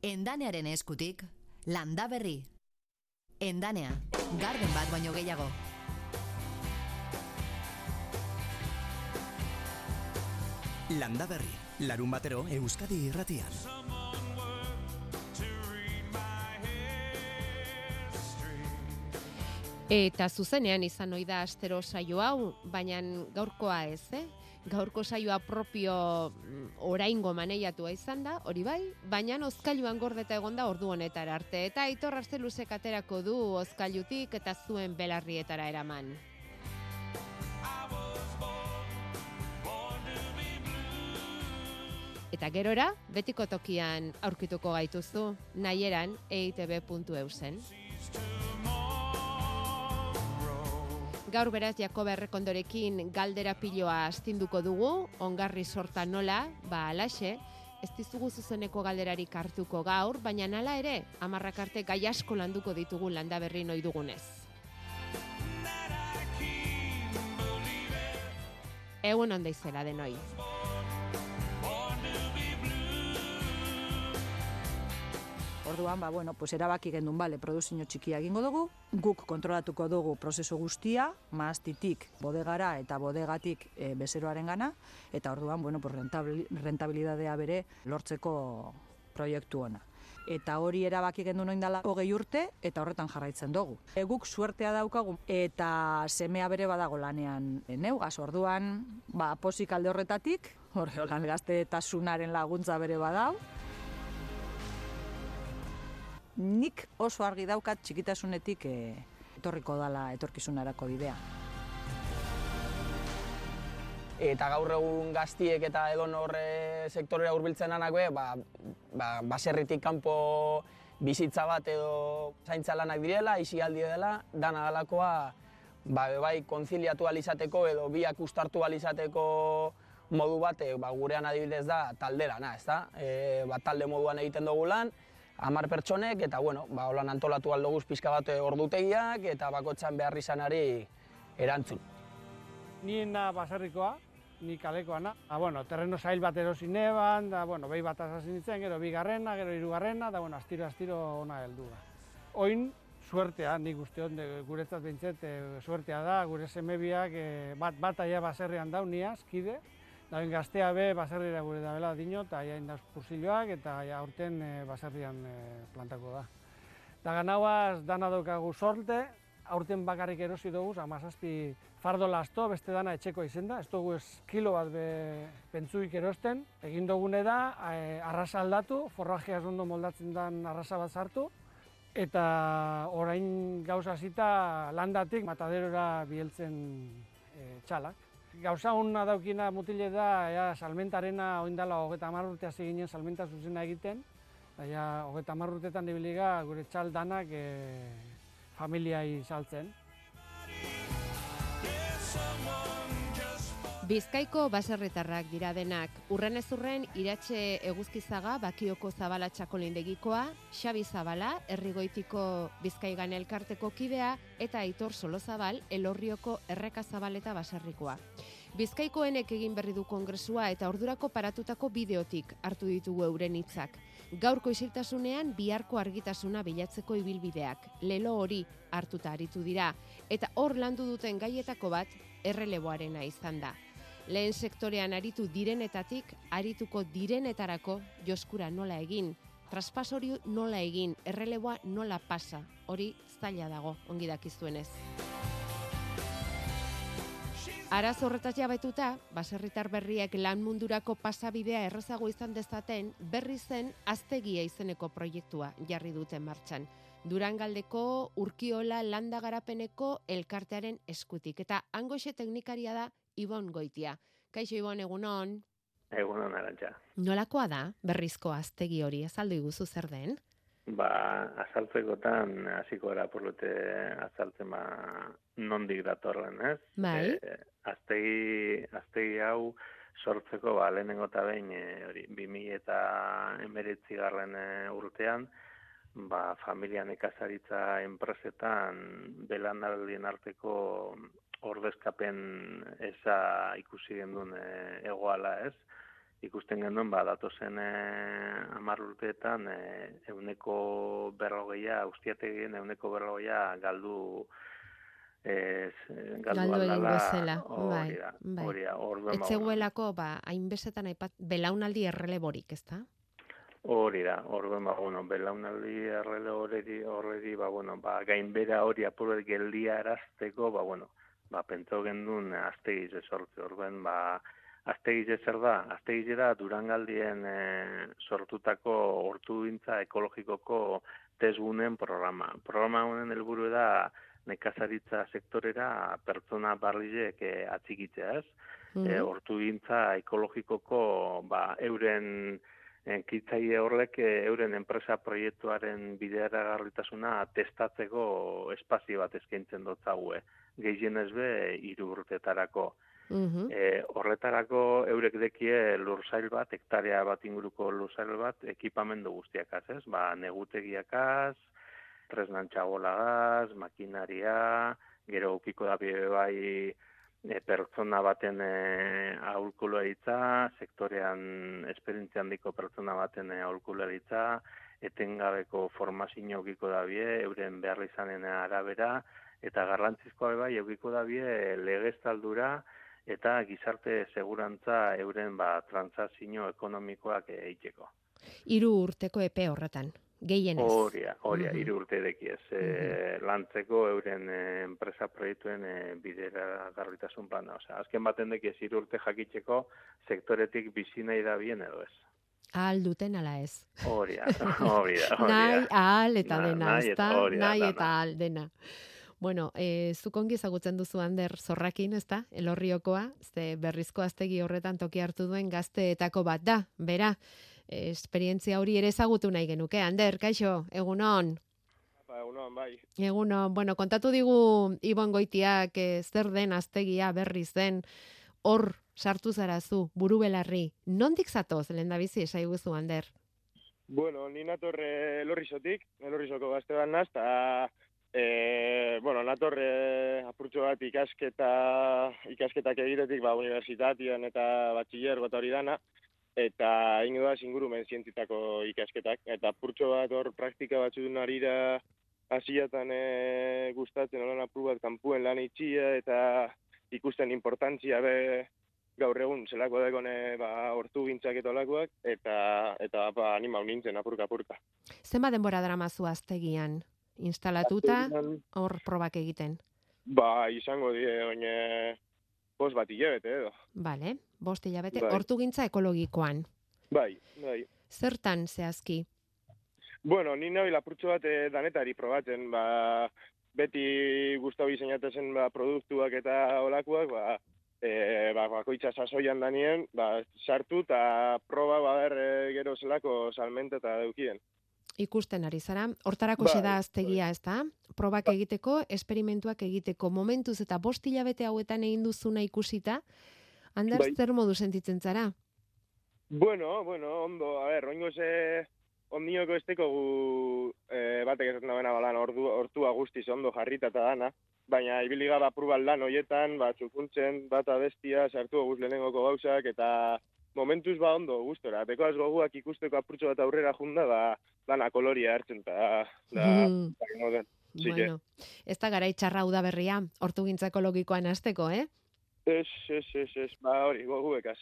Endanearen eskutik, landa berri. Endanea, garden bat baino gehiago. Landa berri, larun batero Euskadi irratian. Eta zuzenean izan ohi da astero saio hau, baina gaurkoa ez, eh? Gaurko saioa propio mm, oraingo maneiatua izan da, hori bai, baina ozkailuan gordeta egonda ordu honetara arte eta Aitor Arzeluzek aterako du ozkailutik eta zuen belarrietara eraman. Eta gerora, betiko tokian aurkituko gaituzu, nahieran eitb.eusen. Gaur beraz Jakoba Errekondorekin galdera piloa astinduko dugu, ongarri sorta nola, ba alaxe, ez dizugu zuzeneko galderarik hartuko gaur, baina nala ere, amarrak arte gai asko landuko ditugu landa berri noi dugunez. Egun onda izela denoi. Orduan, ba, bueno, pues erabaki gendun, bale, produzio txikia egingo dugu, guk kontrolatuko dugu prozesu guztia, maaztitik bodegara eta bodegatik e, bezeroaren gana, eta orduan, bueno, pues rentabilidadea bere lortzeko proiektu ona. Eta hori erabaki gendu noin dela hogei urte, eta horretan jarraitzen dugu. E, guk suertea daukagu, eta semea bere badago lanean neugaz, orduan, ba, posik alde horretatik, horre, lan gazte eta laguntza bere badau, nik oso argi daukat txikitasunetik e, etorriko dala etorkizunarako bidea. Eta gaur egun gaztiek eta edo horre sektorera hurbiltzen anak be, ba, ba, baserritik kanpo bizitza bat edo zaintza lanak direla, isi aldi dela, dana dalakoa ba, bai konziliatu alizateko edo biak ustartu alizateko modu bat, e, ba, gurean adibidez da taldera, na, ez da? E, ba, talde moduan egiten dugu lan, amar pertsonek, eta bueno, ba, holan antolatu aldo guz pizka bat ordutegiak, eta bakotxan behar izanari erantzun. Ni na baserrikoa, ni kalekoa na. Da, bueno, terreno zail bat erosi neban, da, bueno, behi bat ditzen, gero bigarrena, gero hirugarrena, da, bueno, astiro, astiro ona heldu da. Oin, suertea, nik uste hon, guretzat bintzet, e, suertea da, gure semebiak, e, bat, bat aia baserrian dauniaz, kide, Da gaztea be baserriera gure da bela dino eta ja indaz pursiloak eta ja aurten e, baserrian e, plantako da. Da ganauaz dana daukagu sorte, aurten bakarrik erosi dugu, amazazpi fardo lasto, beste dana etxeko izen da, ez dugu ez kilo bat be pentsuik erosten, egin dugune da, e, arrasa aldatu, forrajea zondo moldatzen den arrasa bat sartu, eta orain gauza zita landatik mataderora bieltzen e, txalak gauza hona daukina mutile da, ja, salmentarena oindala hogeta amarrurte hasi ginen salmenta zuzena egiten. Ja, hogeta amarrurtetan dibiliga gure txal danak e, familiai saltzen. Bizkaiko baserritarrak dira denak, urren ez urren iratxe eguzkizaga bakioko zabala txakolindegikoa, Xabi Zabala, errigoitiko Bizkaigan elkarteko kidea, eta Aitor Solozabal, elorrioko erreka zabaleta baserrikoa. Bizkaikoenek egin berri du kongresua eta ordurako paratutako bideotik hartu ditugu euren hitzak. Gaurko isiltasunean biharko argitasuna bilatzeko ibilbideak, lelo hori hartuta aritu dira, eta hor landu duten gaietako bat erreleboarena izan da lehen sektorean aritu direnetatik, arituko direnetarako joskura nola egin, traspasori nola egin, erreleboa nola pasa, hori zaila dago, ongi dakizuenez. Araz horretaz jabetuta, baserritar berriek lan mundurako pasabidea errezago izan dezaten, berri zen aztegia izeneko proiektua jarri duten martxan. Durangaldeko urkiola landagarapeneko elkartearen eskutik. Eta angoxe teknikaria da Ibon Goitia. Kaixo Ibon, egunon? Egunon, arantxa. Nolakoa da berrizko aztegi hori, azaldu iguzu zer den? Ba, azaltzekotan hasiko era porlute azaltzen ba nondik datorren, ez? Bai. E, aztegi, aztegi hau sortzeko ba, lehenengo eta behin e, hori, bimi eta emeritzi garren e, urtean, ba, familian ekazaritza enpresetan belanaldien arteko ordezkapen eza ikusi gendun e, egoala ez, ikusten genuen ba datozen eh hamar urteetan eh euneko berrogeia, ustiategien euneko berrogeia galdu ez galdu, aldala, bezala, hori bai, da, bai. hori da, orduan, Etzeguelako, ba, hainbesetan aipat, belaunaldi erreleborik, ezta? Hori da, orduan, ba, bueno, belaunaldi errele horreri, horreri, ba, bueno, ba, gainbera hori apurbet geldia erazteko, ba, bueno, ba, pentso gendun aztegize sortze, orduan, ba, aztegize zer da? Aztegize da Durangaldien e, sortutako hortu ekologikoko tesgunen programa. Programa honen helburu da nekazaritza sektorera pertsona barrilek e, atzikitzea, ez? E, hortugintza ekologikoko ba, euren enkitzaile horrek euren enpresa proiektuaren bideragarritasuna testatzeko espazio bat eskaintzen dotzague. Gehienez be hiru urteetarako. Mhm. E, horretarako eurek dekie lursail bat, hektarea bat inguruko lursail bat, ekipamendu guztiakaz, ez? Ba, negutegiakaz, tresnantxagolagaz, makinaria, gero ukiko da bai e, pertsona baten e, aholkularitza, sektorean esperientzia handiko pertsona baten e, aholkularitza, etengabeko formazio ukiko da bie, euren behar izanen arabera, eta garrantzizkoa bai eukiko da bie legeztaldura, eta gizarte segurantza euren ba, transazio ekonomikoak egiteko. Hiru urteko epe horretan, gehienez. Horia, horia, Mhm. hiru urte dekiez. E, lantzeko euren e, enpresa proiektuen e, bidera garritasun plana. Osea, azken baten dekiez hiru urte jakitzeko sektoretik bizi nahi da bien edo ez. Ahal duten ala ez. Horia, hori da, hori Nahi, ahal eta Na- dena, nahi eta ezta? Nahi eta ahal dena. Bueno, e, zuk ongi ezagutzen duzu Ander Zorrakin, ezta? Elorriokoa, ze berrizko aztegi horretan toki hartu duen gazteetako bat da, bera. E, esperientzia hori ere ezagutu nahi genuke. Ander, kaixo, egunon. Ba, egunon, bai. Egunon, bueno, kontatu digu Ibon Goitiak e, zer den aztegia berriz den, hor sartu zara zu, buru belarri. Nondik zatoz, lehen da bizi, esaiguzu, Ander? Bueno, ni nator eh, elorrizotik, elorrizoko gazte bat naz, eta, e, bueno, nator e, apurtxo bat ikasketa, ikasketak egitetik, ba, universitatian eta batxiller gota hori dana, eta ingo da ingurumen zientzitako ikasketak, eta apurtxo bat hor praktika batzuen arira hasiatan e, gustatzen olan apur bat kanpuen lan itxia, eta ikusten importantzia be gaur egun zelako dekone ba, hortu gintzak eta olakoak, eta, eta ba, animau nintzen apurka apurka. Zenba denbora dramazu aztegian? Instalatuta, hor probak egiten. Ba, izango die, oine, bos bat hilabete edo. Bale, bost hilabete, Bai. hortugintza ekologikoan. Bai, bai. Zertan zehazki? Bueno, ni nahi lapurtxo bat eh, danetari probatzen, ba, beti gustau izeinatezen ba, produktuak eta olakoak, ba, e, ba, bakoitza sasoian danien, ba, sartu eta proba ba, ber, e, gero zelako salmente eta deukien. Ikusten ari zara, hortarako Bai, da aztegia, ez da? Probak egiteko, esperimentuak egiteko, momentuz eta bost hilabete hauetan egin duzuna ikusita, Ander, Bai. zer modu sentitzen zara? Bueno, bueno, ondo, a ber, oingo ze ondioko esteko gu e, batek esaten dabena balan ordu, ortua guztiz ondo jarrita eta dana, baina ibili gara apurbat lan hoietan, ba, txukuntzen, bata bestia, sartu guz lehenengoko gauzak, eta momentuz ba ondo gustora. Beko az goguak ikusteko apurtxo bat aurrera junda, ba, dana koloria hartzen, eta da, Mm, da, den. Sí, bueno, ez da garai txarra uda berria, hortugintza ekologikoan hasteko, eh? Ez, ez, ez, ez, ba hori, goguekaz.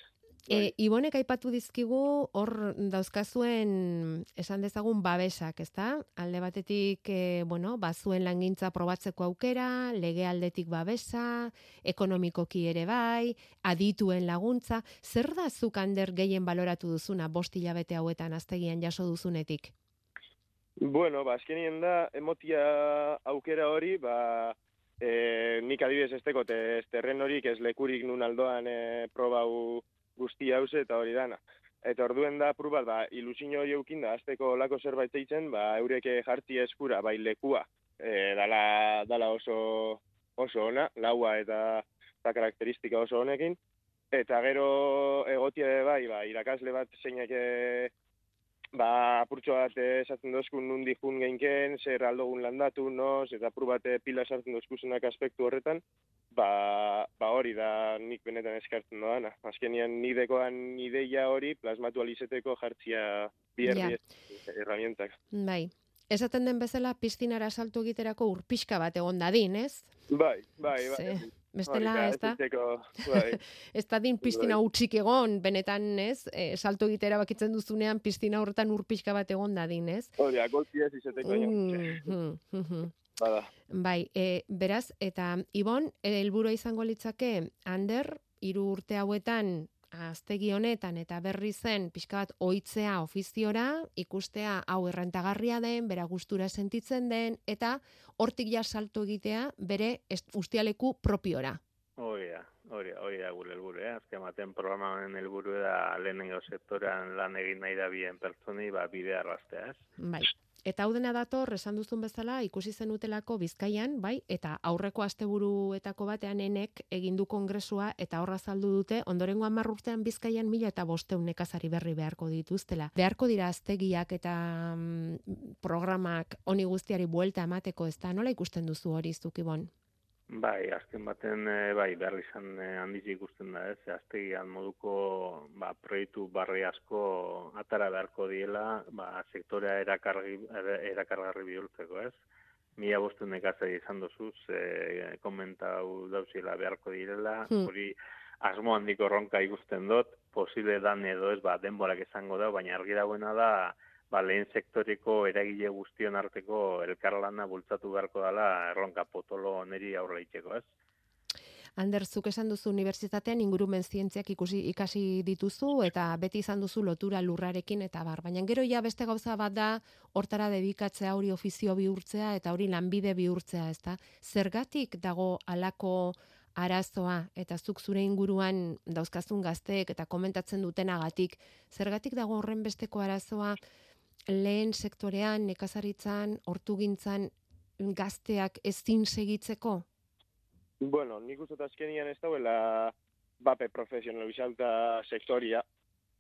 Bai. E, Ibonek aipatu dizkigu hor dauzkazuen esan dezagun babesak, ezta? Alde batetik, e, bueno, bazuen langintza probatzeko aukera, lege aldetik babesa, ekonomikoki ere bai, adituen laguntza, zer da zuk Ander gehien baloratu duzuna bost hilabete hauetan aztegian jaso duzunetik? Bueno, ba, azkenien da, emotia aukera hori, ba, e, nik adibidez ez tekot, ez terren horik, ez lekurik nun aldoan e, probau guzti hause eta hori dana. Eta orduen da, apur bat, ba, ilusio hori eukin da, azteko lako zerbait eitzen, ba, eureke jartzi eskura, bai lekua, e, dala, dala oso, oso ona, laua eta, eta karakteristika oso honekin. Eta gero egotia bai, ba, irakasle bat zeinek e, ba, apurtxo bat eh, esatzen dozkun nundi jun geinken, zer aldogun landatu, noz, eta apur bat eh, pila sartzen dozkusenak aspektu horretan, ba, ba hori da nik benetan eskartzen doana. Azkenian nidekoan ideia hori plasmatu alizeteko jartzia bierri Ja. herramientak. Bai. Esaten den bezala, piztinara salto egiterako urpixka bat egon dadin, ez? Bai, bai, bai. Bestela, ez da? bai. Ez dadin piztina Bai. utxik egon, benetan, ez? E, salto egitera bakitzen duzunean, piztina horretan urpixka bat egon dadin, ez? Hori, golpi ez izateko. Mm, mm, mm, mm. Bada. Bai, e, beraz, eta Ibon, helburua izango litzake, Ander, hiru urte hauetan, aztegi honetan eta berri zen pixka bat ohitzea ofiziora, ikustea hau errentagarria den, bera gustura sentitzen den, eta hortik ja salto egitea bere ustialeku propiora. Hori da, hori da, hori da gure helburu, eh? Azken baten programaren helburu da lehenengo sektorean lan egin nahi da bien pertsoni, ba, bidea arrastea, ez? Bai. Eta hau dena dator, esan duzun bezala, ikusi zenutelako Bizkaian, bai, eta aurreko asteburuetako batean enek egin du kongresua eta horra azaldu dute, ondorengo hamar urtean Bizkaian mila eta bosteun nekazari berri beharko dituztela. Beharko dira aztegiak eta mm, programak honi guztiari buelta emateko, ez da, nola ikusten duzu hori zukibon? Bai, azken baten, eh, bai, behar izan eh, handiz ikusten da, ez? Aztegian moduko, ba, proiektu barri asko atara beharko diela, ba, sektorea erakargi, era- erakargarri bihurtzeko, ez? Mila bostu nekazari izan dozuz, e, komentau dauzila beharko direla, Hmm. hori asmo handiko ronka ikusten dut, posible dan edo ez, ba, denborak izango da, baina argi dagoena da, ba, lehen sektoriko eragile guztion arteko elkarlana bultzatu beharko dela erronka potolo neri aurre itxeko, ez? Ander, zuk esan duzu unibertsitatean ingurumen zientziak ikusi ikasi dituzu eta beti izan duzu lotura lurrarekin eta bar. Baina gero ja beste gauza bat da hortara dedikatzea hori ofizio bihurtzea eta hori lanbide bihurtzea, ezta? Zergatik dago alako arazoa eta zuk zure inguruan dauzkazun gazteek eta komentatzen dutenagatik, zergatik dago horren besteko arazoa lehen sektorean, nekazaritzan, hortugintzan gazteak ezin segitzeko? Bueno, nik uste azkenian ez dauela bape profesionalizauta sektoria.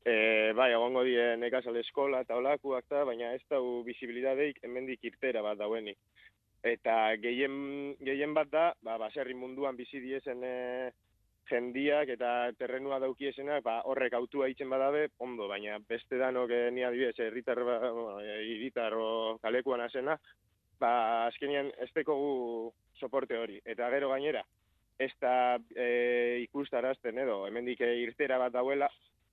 E, bai, egongo die nekazal eskola eta olakuak da, baina ez dau bizibilidadeik hemendik irtera bat dauenik. Eta gehien, gehien bat da, ba, baserri munduan bizi diezen e, jendiak eta terrenua daukiesenak, ba, horrek autua itzen badabe, ondo, baina beste danok e, ni adibidez, herritar ba, bueno, e, hiritar o kalekuan azena, ba, azkenian ez dekogu soporte hori. Eta gero gainera, ez da e, ikustarazten edo, hemendik irtera bat dauela,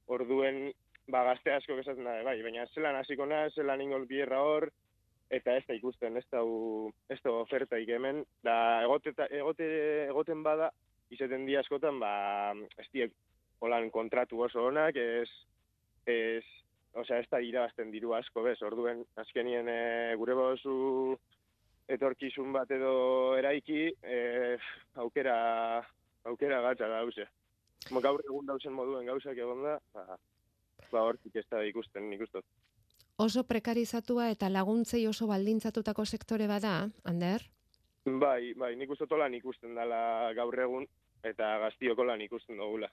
orduen ba, gazte asko esaten da, bai, baina zelan hasiko naz, zelan ingol bierra hor, eta ez da ikusten, ez da, ez da ofertaik hemen, da egoteta, egote, egoten bada, izaten di askotan, ba, ez diek, holan kontratu oso onak, ez, ez, osea, ez da irabazten diru asko, bez, orduen, azkenien e, gure bozu etorkizun bat edo eraiki, e, aukera, aukera gatza da hause. Gaur egun dausen moduen gauzak egon da, ba, ba hortik ez da ikusten nik. Oso prekarizatua eta laguntzei oso baldintzatutako sektore bada, Ander? Bai, bai, nik uste dut lan ikusten dela gaur egun, eta gaztioko lan ikusten dugula.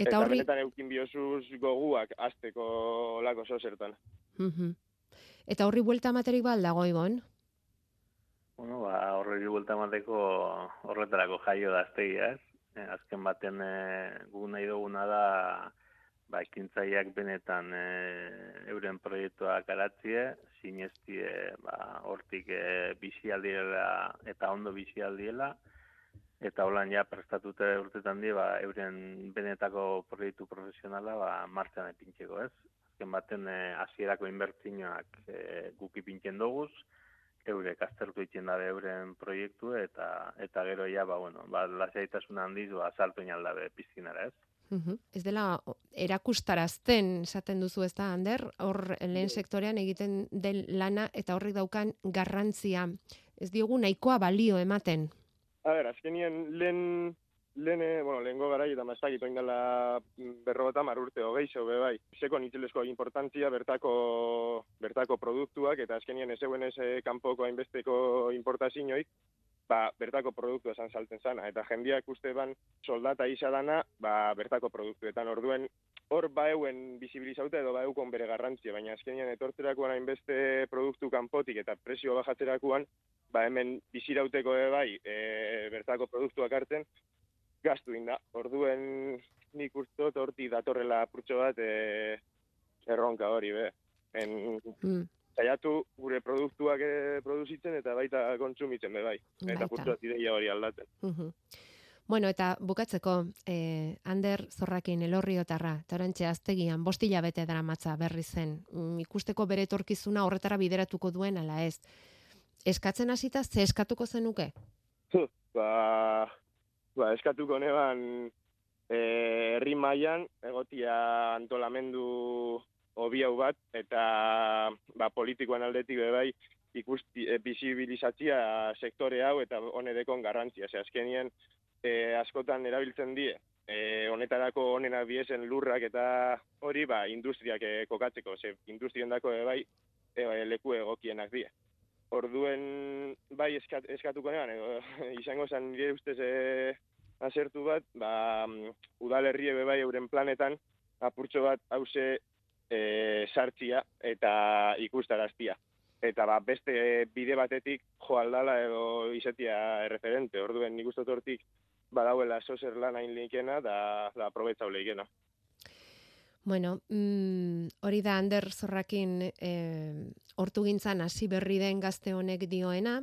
Eta horri... benetan eukin biosuz goguak azteko lako zertan. Mhm. Eta horri buelta materik bal dago, Ibon? Bueno, ba, horreri buelta emateko horretarako jaio da aztegia, ez? Eh, azken baten e, gu nahi duguna da ba, ekintzaileak benetan e, euren proiektuak garatzie, sinestie ba, hortik e, bizi aldiela eta ondo bizi aldiela, eta holan ja prestatute urtetan di, ba, euren benetako proiektu profesionala ba, martxan epintxeko, ez? Azken baten e, hasierako inbertzioak e, guk ipintzen doguz, eurek aztertu egiten dabe euren proiektu eta eta gero ja ba bueno, ba lasaitasun handiz ba salto inaldabe pizkinara, ez? Mhm. Ez dela erakustarazten esaten duzu ez da, Ander, hor lehen sektorean egiten den lana eta horrek daukan garrantzia. Ez diogu nahikoa balio ematen. A ber, azkenien lehen, lehen, eh, bueno, lehengo garai eta mazakit oin dela berrogeta mar urte hogeixo, be bai. Seko nitzelezko importantzia bertako, bertako produktuak eta azkenien ez euen ez eh, kanpoko hainbesteko importazioik, ba, bertako produktu esan salten zana. Eta jendiak uste ban soldata isa dana, ba, bertako produktuetan orduen hor baeuen bizibilizauta edo baeukon bere garrantzia, baina azkenean etortzerakoan hainbeste produktu kanpotik eta presio bajatzerakoan, ba hemen bizirauteko ere bai, e, bertako produktuak hartzen, gaztu inda. Orduen nik ustot horti datorrela apurtxo bat e, erronka hori, be. En, Mm. Saiatu gure produktuak e, produzitzen eta baita kontsumitzen be bai. Eta bat ideia hori aldatzen. Bueno, eta bukatzeko, eh, Ander Zorrakin elorriotarra, eta orantxe aztegian, bostila bete daramatza berri zen. Mm, ikusteko bere etorkizuna horretara bideratuko duen, ala ez. Eskatzen hasita ze eskatuko zenuke? ba, ba eskatuko neban eh, herri mailan egotia antolamendu hobi hau bat eta ba, politikoan aldetik be bai ikusti e, bisibilizatzia sektore hau eta honedekon garrantzia. Ze azkenien e, askotan erabiltzen die e, honetarako onena biesen lurrak eta hori ba industriak e, kokatzeko, ze industriendako be bai e, leku egokienak die. Orduen bai eskat, eskatuko nean, edo izango zen nire ustez e, asertu bat, ba, mm, udalerrie bai euren planetan apurtxo bat hause e, sartzia eta ikustaraztia. Eta ba, beste bide batetik jo aldala edo izatia erreferente. Orduen nik uste hortik badauela sozer lan hain likena da, da aprobetxau leikena. Bueno, mm, hori da Ander Zorrakin eh, hortu gintzan hasi berri den gazte honek dioena.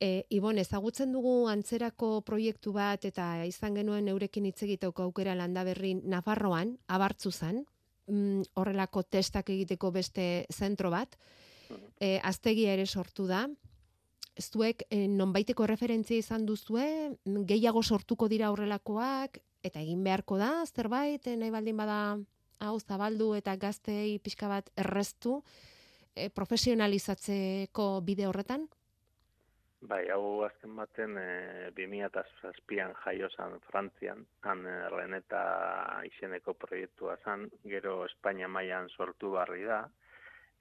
E, Ibon, ezagutzen dugu antzerako proiektu bat eta izan genuen eurekin hitz egiteko aukera landa berri Nafarroan, abartzuzan, mm, horrelako testak egiteko beste zentro bat, e, aztegia ere sortu da, zuek e, nonbaiteko referentzia izan duzue, mm, gehiago sortuko dira horrelakoak, eta egin beharko da, zerbait, e, nahi baldin bada hau zabaldu eta gaztei pixka bat erreztu, e, profesionalizatzeko bide horretan? Bai, hau azken baten e, 2007an jaio zan Frantzian, han e, Reneta izeneko proiektua zan, gero Espainia mailan sortu barri da,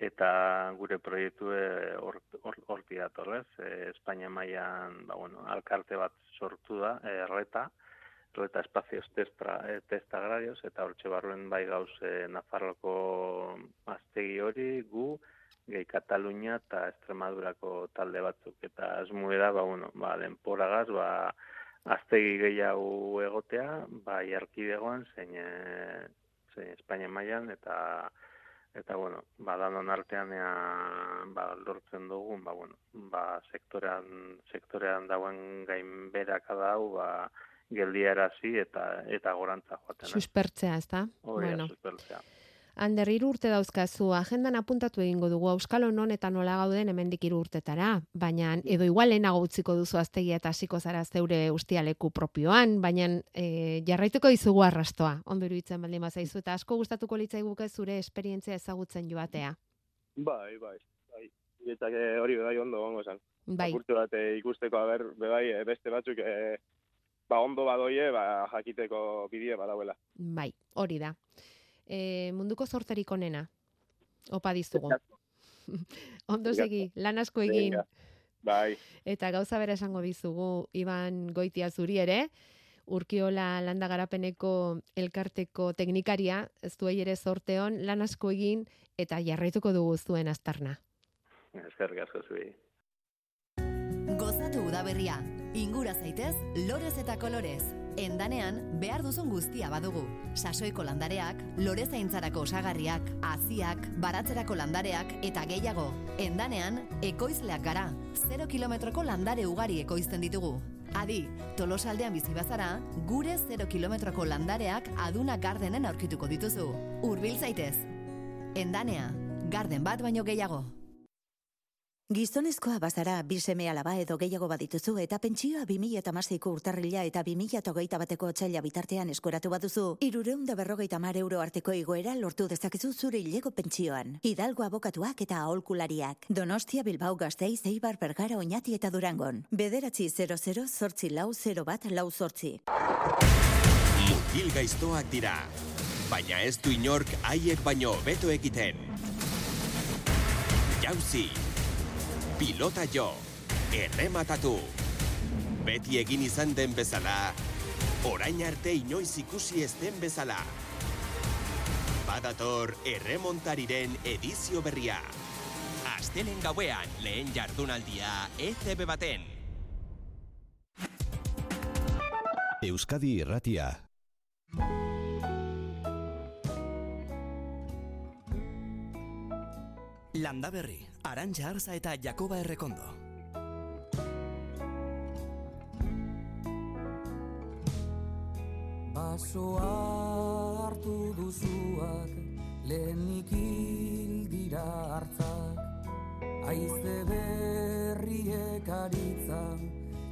eta gure proiektu horti datorrez, e, Espainia mailan, ba, bueno, alkarte bat sortu da, e, Reta, Reta Espacios Testra, e, Testa Agrarios, eta hortxe barruen bai gauz e, Nafarroko aztegi hori, gu, gehi Katalunia eta Extremadurako talde batzuk. Eta asmue da, ba, bueno, ba, denporagaz, ba, aztegi gehiago egotea, ba, jarkidegoan, zein, e, zein Espainia mailan eta eta bueno, ba danon artean ea, ba lortzen dugun, ba bueno, ba sektorean sektorean dagoen gainberaka da hau, ba geldiarazi eta eta gorantza joaten. eh? Suspertzea, ezta? Hori da, suspertzea. Ander, hiru urte dauzkazu, agendan apuntatu egingo dugu, Euskal non eta nola gauden hemendik hiru urtetara, baina edo igual lehenago utziko duzu aztegia eta hasiko zara zeure ustialeku propioan, baina e, jarraituko dizugu arrastoa, ondo iruditzen baldin bazaizu, eta asko gustatuko litzaiguke zure esperientzia ezagutzen joatea. Bai, bai, bai. Eta hori bai ondo gongo esan. Bai, Apurtu bat eh, ikusteko, aber, bai, eh, beste batzuk, eh, ba, ondo badoie, ba, jakiteko bidie badauela. bai, hori da. E, munduko zorterik onena, opa dizugu. Ondo segi, lan asko egin. Bai, Eta gauza bera esango dizugu, Iban Goitia zuri ere, Urkiola landa garapeneko elkarteko teknikaria, ez duei ere zorteon, lan asko egin eta jarraituko dugu zuen aztarna. Eskerrik asko zuei. Gozatu udaberria, ingura zaitez, lorez eta kolorez. Endanean, behar duzun guztia badugu. Sasoiko landareak, lore zaintzarako osagarriak, aziak, baratzerako landareak eta gehiago. Endanean, ekoizleak gara. 0 kilometroko landare ugari ekoizten ditugu. Adi, tolosaldean bizi bazara, gure 0 kilometroko landareak aduna gardenen aurkituko dituzu. Urbil zaitez. Endanea, garden bat baino gehiago. Gizonezkoa bazara, bi seme alaba edo gehiago badituzu eta pentsioa 2008ko urtarrila eta 2008 bateko otxaila bitartean eskoratu baduzu, irureun da berrogeita mar euro arteko igoera lortu dezakezu zure hileko pentsioan. Hidalgo abokatuak eta aholkulariak. Donostia Bilbao Gasteiz Eibar Bergara Oñati eta Durangon. Bederatzi 00 zortzi lau 0 bat lau zortzi. Mutil gaiztoak dira, baina ez du inork haiek baino beto egiten. Jauzi, pilota jo, errematatu. Beti egin izan den bezala, orain arte inoiz ikusi ez den bezala. Badator erremontariren edizio berria. Astelen gauean lehen jardunaldia ECB baten. Euskadi Irratia. Landa Berri, Arantxa Arza eta Jakoba Errekondo. Basoa hartu duzuak lehenik dira hartzak Aize berriek aritza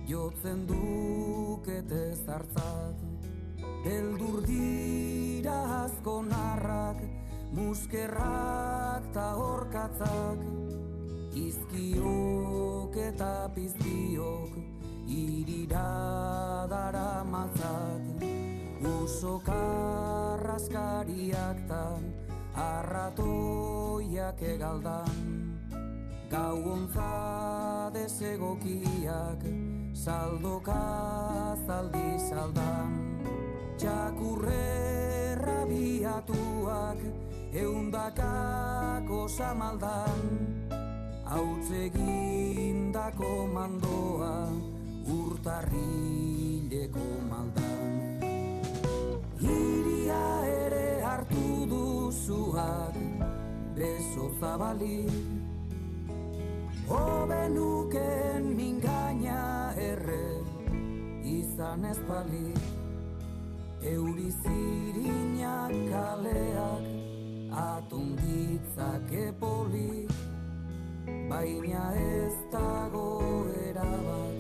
jotzen dukete zartzak Beldur dira asko narrak, muskerrak ta horkatzak Izkiok eta piztiok irira dara matzak Uso karraskariak tan, arratoiak egaldan. Gau ontza desegokiak, saldoka zaldi saldan. Txakurre rabiatuak, eundakako samaldan Hautzegindako mandoa, urtarrileko maldan. Iria ere hartu duzuak beso zabalik. Obenuken mingaina erre izan ez balik. Eurizirinak kaleak atunditzak epolik Baina ez dago erabat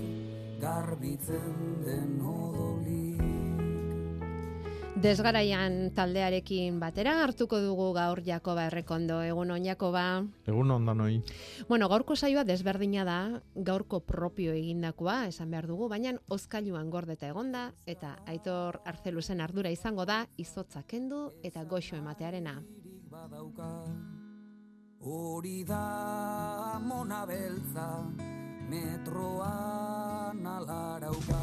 garbitzen den odolik Desgaraian taldearekin batera hartuko dugu gaur Jakoba Errekondo. Egun on Jakoba. Egun on danoi. Bueno, gaurko saioa desberdina da, gaurko propio egindakoa, esan behar dugu, baina ozkailuan gordeta egonda eta Aitor Arzelusen ardura izango da izotza kendu eta goxo ematearena. Hori da mona beltza, metroan alarauka.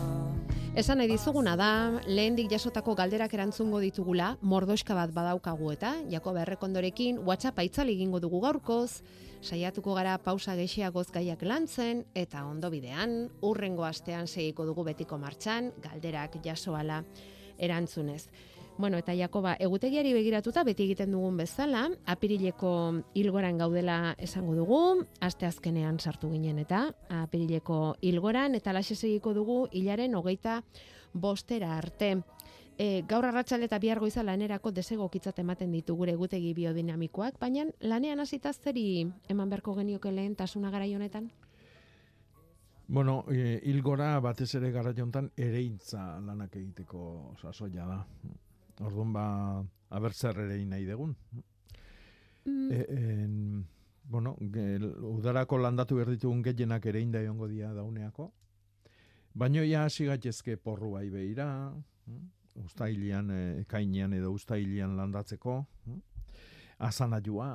Esan nahi dizuguna da, lehendik jasotako galderak erantzungo ditugula, mordoska bat badaukagu eta, Jakoba Errekondorekin, WhatsApp aitzal egingo dugu gaurkoz, saiatuko gara pausa gehiagoz gaiak lantzen, eta ondo bidean, urrengo astean segiko dugu betiko martxan, galderak jasoala erantzunez. Bueno, eta Jakoba, egutegiari begiratuta beti egiten dugun bezala, apirileko hilgoran gaudela esango dugu, aste azkenean sartu ginen eta apirileko hilgoran, eta laxe segiko dugu hilaren hogeita bostera arte. E, gaur arratsal eta bihar goiza lanerako desegokitzat ematen ditu gure egutegi biodinamikoak, baina lanean hasita zeri eman beharko genioke lehen tasuna garai honetan? Bueno, e, hilgora batez ere gara jontan ereintza lanak egiteko sasoia da. Orduan ba, abertzer ere nahi degun. Mm. E, en, bueno, ge, udarako landatu behar ditugun gehienak ere inda egongo dia dauneako. Baina ja hasi gaitezke porru bai behira, ustailian, e, ekainean edo ustailian landatzeko, azan ajua,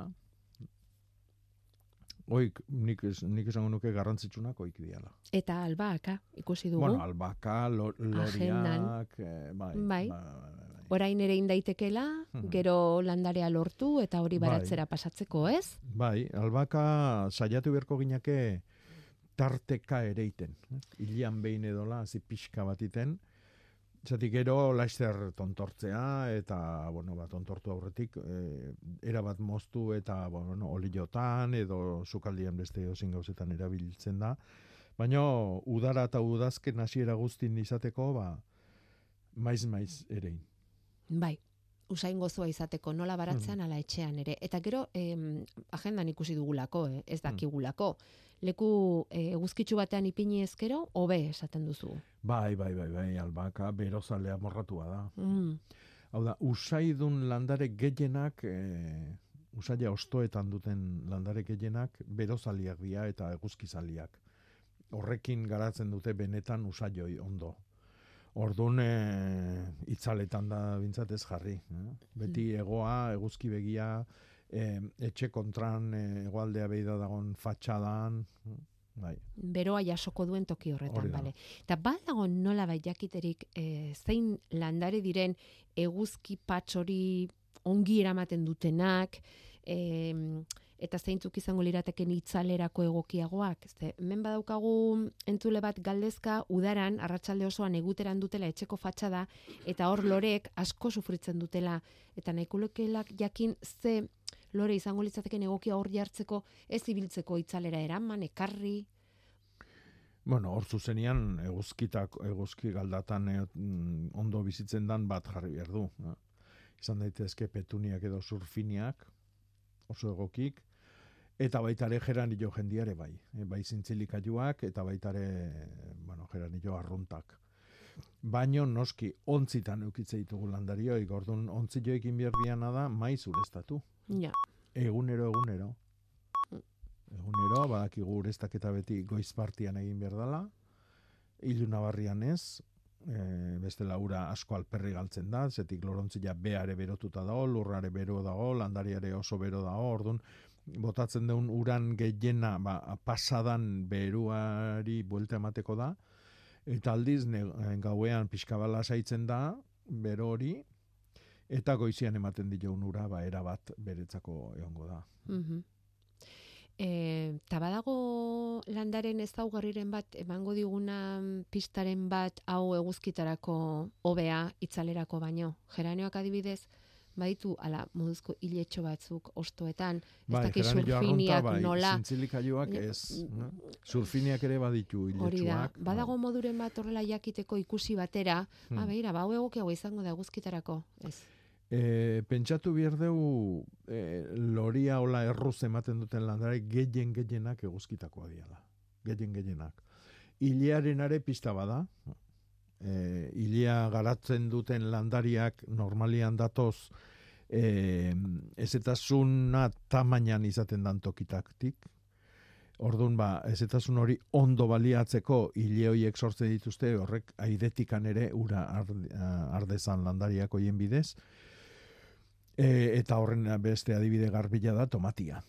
Oik, nik, nik esango nuke garrantzitsunak oik diala. Eta albaka, ikusi dugu. Bueno, albaka, lo, loriak, eh, bai, Bai. bai. Orain ere indaitekela, Mhm. gero landarea lortu eta hori Bai. baratzera pasatzeko, ez? Bai, albaka saiatu beharko ginake tarteka ereiten. Ilian behin edola, hazi pixka bat iten. Zatik gero laizzer tontortzea eta, bueno, bat tontortu aurretik, e, era bat moztu eta, bueno, oliotan edo sukaldian beste ozin gauzetan erabiltzen da. Baina udara eta udazken hasiera guztin izateko, ba, maiz-maiz erein. Bai, usain gozoa izateko, nola baratzean ala etxean ere. Eta gero, em, agendan ikusi dugulako, eh, ez dakigulako. Leku eh, eguzkitsu batean ipini ezkero, hobe esaten duzu. Bai, bai, bai, bai, albaka, berozalea morratua da. Mm. Hau da, usaidun landare gehienak, e, usaila ostoetan duten landare gehienak, berozaliak dira eta eguzkizaliak. Horrekin garatzen dute benetan usaioi ondo. Orduan, e, itzaletan da bintzat ez jarri. Eh? Beti egoa, eguzki begia, e, etxe kontran, e, egoaldea behi da dagon fatxadan, bai. Beroa jasoko duen toki horretan, bale. Eta badago nola bai jakiterik eh, zein landare diren eguzki patx hori ongi eramaten dutenak, e, eta zeintzuk izango lirateken itzalerako egokiagoak. Ze, hemen badaukagu entzule bat galdezka udaran, arratsalde osoan eguteran dutela etxeko fatxada, eta hor lorek asko sufritzen dutela. Eta nahikulekelak jakin ze lore izango litzateken egokia hor jartzeko, ez ibiltzeko itzalera eraman, ekarri, Bueno, hor zuzenian eguzkitak eguzki galdatan mm, ondo bizitzen dan bat jarri behar du. eh. Izan daitezke petuniak edo surfiniak, oso egokik, eta baita ere geranillo jendiare bai. E, bai zintzilikaiuak eta baita ere, bueno, geranillo arruntak. Baino noski ontzitan eukitze ditugu landarioik, orduan ontzioekin bierdiana da maiz ureztatu. Ja. Egunero, egunero. Egunero, badakigu ureztaketa beti goiz partian egin behar dela, iluna barrian ez, e, beste laura asko alperri galtzen da, zetik lorontzia beare berotuta dago, lurrare bero dago, landariare oso bero dago, orduan, botatzen deun uran gehiena ba, pasadan beruari buelta emateko da, eta aldiz ne, gauean pixkabala saitzen da, bero hori, eta goizian ematen dioun ura, ba, erabat beretzako egongo da. Mhm. E, ta badago landaren ezaugarriren bat emango diguna mm, pistaren bat hau eguzkitarako hobea itzalerako baino. Geranioak adibidez, baditu ala moduzko iletxo batzuk ostoetan, ez Bai, arrunta, surfiniak bai, nola. zintzilikaiuak Ja, ez. no? Surfiniak ere baditu iletsuak. badago moduren bat horrela jakiteko ikusi batera, Hmm. ah, begira, ba, egokiago izango da eguzkitarako, ez. E, pentsatu behar dugu e, loria hola erruz ematen duten landare gehien gehienak eguzkitakoa diala. Gehien gehienak. Ilearen are pista bada. E, ilea garatzen duten landariak normalian datoz e, ezetasuna tamainan izaten dan tokitaktik. Orduan ba, ezetasun hori ondo baliatzeko hile horiek sortzen dituzte horrek aidetikan ere ura ard- ardezan landariak hoien bidez. E, eta horren beste adibide garbila da tomatia.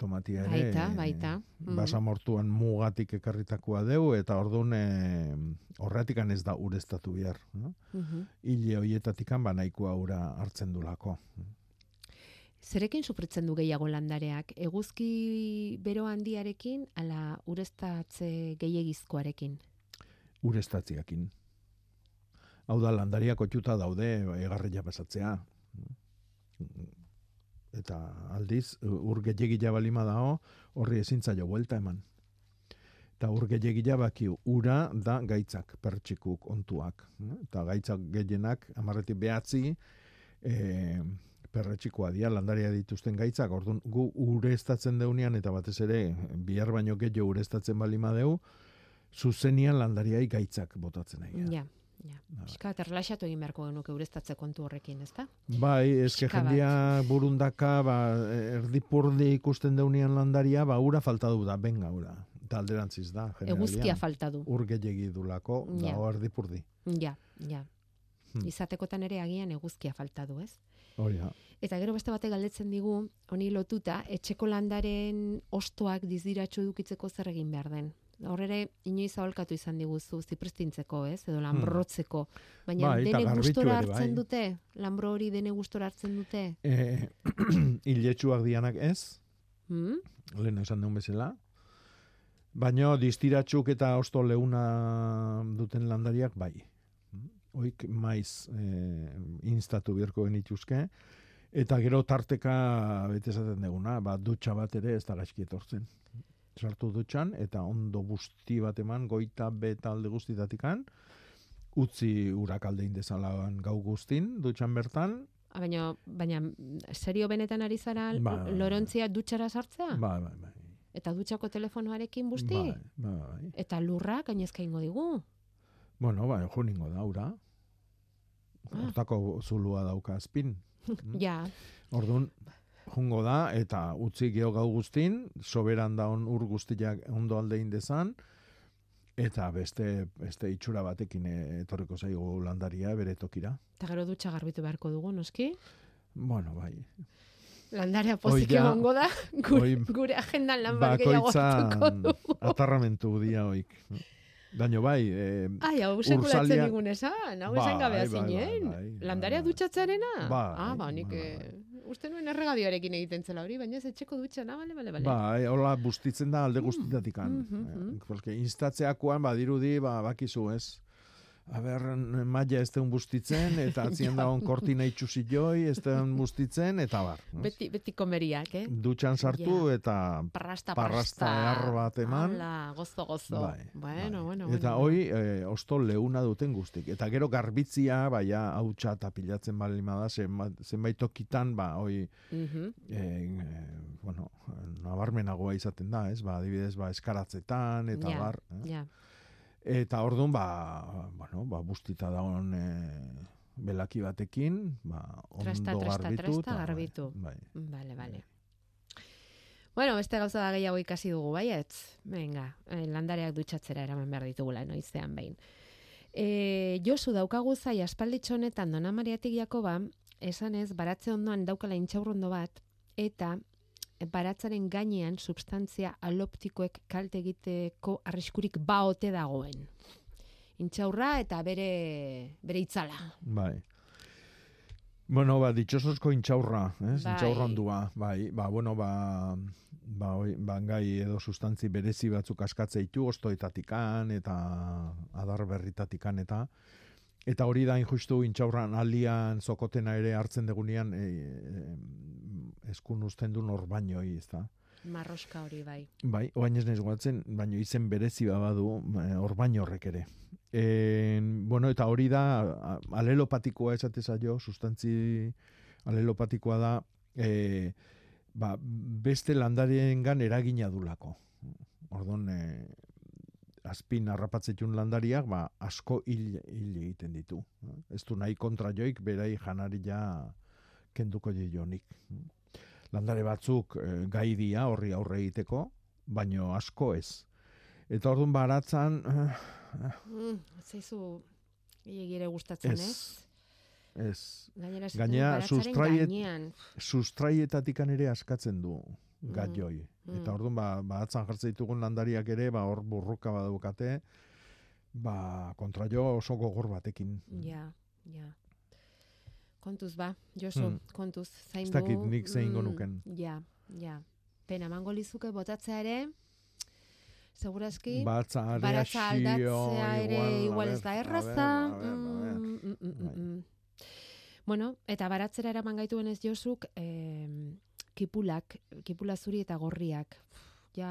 Tomatia ere Baita, baita. Mhm. basamortuan mugatik ekarritakoa deu eta orduan e, horretikan ez da ureztatu behar. No? Mhm. Hile hoietatikan ba nahikoa ura hartzen dulako. Zerekin sufritzen du gehiago landareak? Eguzki bero handiarekin, ala ureztatze gehiagizkoarekin? Ureztatziakin. Hau da, landariak otxuta daude egarria pasatzea. Eta aldiz, ur gehiagila balima dao, horri ezintza jo buelta eman. Eta ur gehiagila baki ura da gaitzak, pertsikuk, ontuak. Eta gaitzak gehienak, amarretik behatzi, e, perretxikoa dia, landaria dituzten gaitzak, orduan gu ureztatzen deunean, eta batez ere, bihar baino gehiago ureztatzen balima deu, zuzenian landariai gaitzak botatzen nahi. Ja, ja. Pixka, eta relaxatu egin beharko genuke ureztatze kontu horrekin, ezta? Bai, eske jendia burundaka, ba, erdipurdi ikusten deunean landaria, ba, ura falta du da, benga ura. Eta alderantziz da, generalian. Eguzkia falta du. Ur gehiagi dulako, Ja. da, erdipurdi. Ja, ja. Hmm. Izatekotan ere agian eguzkia falta du, ez? Hori da. Eta gero beste batek galdetzen digu, honi lotuta, etxeko landaren ostoak diziratxo edukitzeko zer egin behar den. Hor ere, inoiz aholkatu izan diguzu zipristintzeko, ez? Edo lanbrotzeko. Baina Bai, dene gustora hartzen bai. dute? Lanbro hori dene gustora hartzen dute? E, iletsuak dianak ez, Hmm? lehen esan duen bezala, baino distiratsuk eta osto leuna duten landariak bai. Oik maiz e, instatu beharko genituzke, eta gero tarteka bete esaten duguna, ba, dutxa bat ere ez da gaizki etortzen. Sartu dutxan, eta ondo busti bat eman, goita beta alde guztitatikan, utzi urak alde indezalan gau guztin, dutxan bertan, Ah, Baina, baina serio benetan ari zara Ba. lorontzia dutxara sartzea? bai, bai, bai. Eta dutxako telefonoarekin busti? Bai, bai, bai. Eta lurra gainezka ingo digu? Bueno, bai, jo ningo da, ura. Ah. Hortako zulua dauka azpin. Ja, Orduan, jungo da, eta utzi geho gau guztin, soberan da on ur guztiak ondo alde indezan, eta beste, beste itxura batekin etorriko zaigu landaria bere tokira. eta gero dutxa garbitu beharko dugu, noski? Bueno, bai. Landarea pozik egongo da, gure, hoi gure agendan lan bat gehiago hartuko Bakoitzan du. atarramentu dia hoik. Daño bai, eh, Ai, hau sekulatzen digun esan, hau Bai, esan gabea bai, bai, zinen. bai, Landarea dutxatzarena? Bai, ah, ba, nik eh, uste nuen erregadioarekin egiten zela hori, baina ez etxeko dutxana, bale, bale, bale. Ba, eh, hola bustitzen da alde guztitatikan. mhm, Mm, Porque instatzeakoan badirudi, ba, bakizu ez. A ber, maia ez deun bustitzen, eta atzien da on kortina itxusi joi, ez deun bustitzen, eta bar. Beti, beti komeriak, eh? Dutxan sartu Ja. eta Parrasta, parrasta parrasta. bat eman. Hala, gozo, gozo. Bai, bueno, bueno, Eta bueno. hoi, eh, osto leuna duten guztik. Eta gero garbitzia, baia, hautsa eta pilatzen bali da, zenbait, tokitan, ba, hoi, Mhm. eh, bueno, nabarmenagoa izaten da, ez? Ba, adibidez, ba, eskaratzetan, eta Ja, bar. eh? ja. Eta orduan, ba, bueno, ba, bustita dagoen eh, belaki batekin, ba, ondo Trasta, trasta, garbitu. trasta, bai, garbitu. Bai, Vale, vale. Bueno, beste gauza da gehiago ikasi dugu, baietz? Venga, eh, landareak dutxatzera eraman behar ditugula, noizean behin. E, Josu daukagu zai aspalditxo honetan Dona Mariatik Jakoba, esanez, baratze ondoan daukala intxaurrondo bat, eta baratzaren gainean substantzia aloptikoek kalte egiteko arriskurik baote dagoen. Intxaurra eta bere, bere itzala. bai. Bueno, ba, ditxosozko intxaurra, ez? Bai. Intxaurrondua, bai, ba, bueno, ba, ba, oi, ba, gai edo sustantzi berezi batzuk askatze ditu, ostoetatikan eta adar berritatikan eta eta hori da injustu intxaurran alian zokotena ere hartzen degunean e, e, eskun usten du norbainoi, ez da? Marroska hori bai. Bai, oain ez naiz goatzen, baino izen berezi badu orbain horrek ere. E, bueno, eta hori da, alelopatikoa esate zaio, sustantzi alelopatikoa da, e, ba, beste landarien eragina dulako. Orduan, e, azpin harrapatzetun landariak, ba, asko hil, hil egiten ditu. Ez du nahi kontra joik, berai janari ja kenduko jonik. Landare batzuk e, gai dia horri aurre egiteko, baino asko ez. Eta orduan baratzan, eh, Mm, ez zaizu gehiagire gustatzen, ez. ez? Ez. Gainera, Gainera, sustraiet, gainean. sustraietatikan ere askatzen du gaioi. Mm. Eta orduan, ba, ba atzan jartzen ditugun landariak ere, ba, hor burruka badukate, ba, kontra jo oso gogor batekin. Ja, ja. Kontuz ba, Josu, Mm. kontuz, zaindu. Ez dakit nik zein mm, nuken. Ja, ja. Pena, mango lizuke botatzea ere, segurazki, baratza aldatzea ere igual, ez da erraza. Mm, mm, mm, mm, mm. Bueno, eta baratzera eraman gaituen ez Josuk, eh, kipulak, kipula zuri eta gorriak. Ja,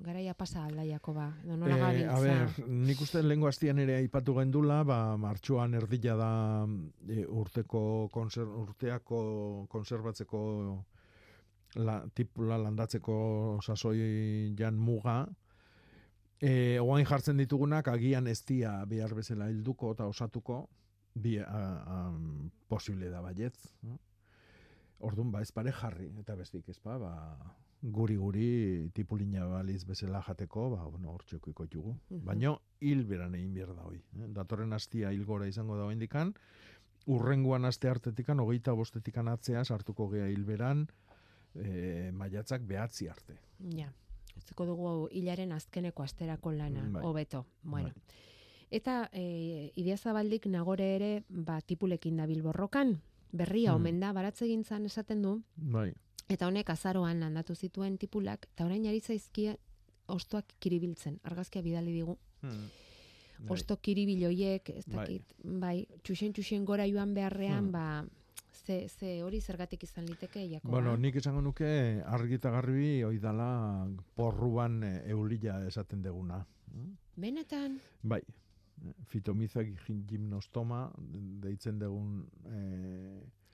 garaia pasa aldaiako ba, edo nola gabiltza. a ber, nik uste lengo hastian ere aipatu gendula, ba, martxoan erdila da e, urteko konser, urteako konserbatzeko la, tipula landatzeko sasoi jan muga, e, oain jartzen ditugunak agian ez dia behar bezala hilduko eta osatuko, bi, a, a, posible da baietz. no? Orduan, ba, ez pare jarri, eta bestik ez ba, ba guri-guri tipulina baliz bezala jateko, ba, bueno, hor txekoiko jugu. Mhm. Baina, hil beran egin behar da hoi. Eh? Datorren hastia hilgora izango da indikan, urrengoan aste hartetikan, hogeita bostetikan atzea, sartuko gea hilberan, e, maiatzak behatzi arte. Ja. Utziko dugu hilaren azkeneko asterako lana, Bai. hobeto. Bueno. Eta e, Idiazabaldik nagore ere ba, tipulekin dabil borrokan, berria Hmm. omen da, baratzegintzan esaten du, Bai. eta honek azaroan landatu zituen tipulak, eta orain ari zaizkia ostoak kiribiltzen, argazkia bidali digu. Hmm. Osto kiribiloiek, ez Bai. dakit, bai, txuxen txuxen gora joan beharrean, Hmm. ba, ze, ze hori zergatik izan liteke, Jakoba? Bueno, nik esango nuke argi eta garbi hoi dala porruan e, eulila esaten deguna. Benetan, Bai, fitomizak gimnostoma deitzen dugun e,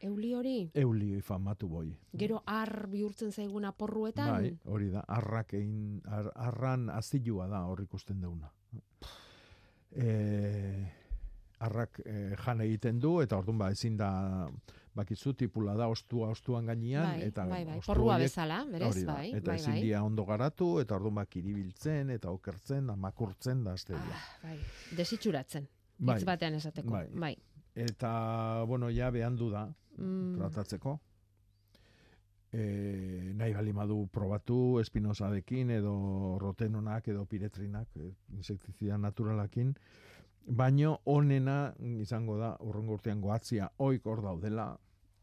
euli hori, euli famatu boi. gero ar bihurtzen zaiguna porruetan, Bai, hori da, arrak egin, ar, arran azilua da hor ikusten deuna. E, arrak e, jan egiten du, eta orduan ba, ezin da, bakizu, tipula da, ostua ostuan gainean, Bai, eta bai, bai, porrua bezala, berez, hori da, bai, eta bai, ezin bai. dira ondo garatu, eta orduan ba, kiribiltzen, eta okertzen, da, makurtzen, da, azte dira. bai, desitxuratzen, Bai. hitz batean esateko, Bai. bai. Eta, bueno, ja behandu da, Mm. tratatzeko. e, nahi bali madu probatu espinosadekin edo rotenonak edo piretrinak, e, insektizida naturalakin, baino onena izango da urrengo urtean goatzia oik hor daudela,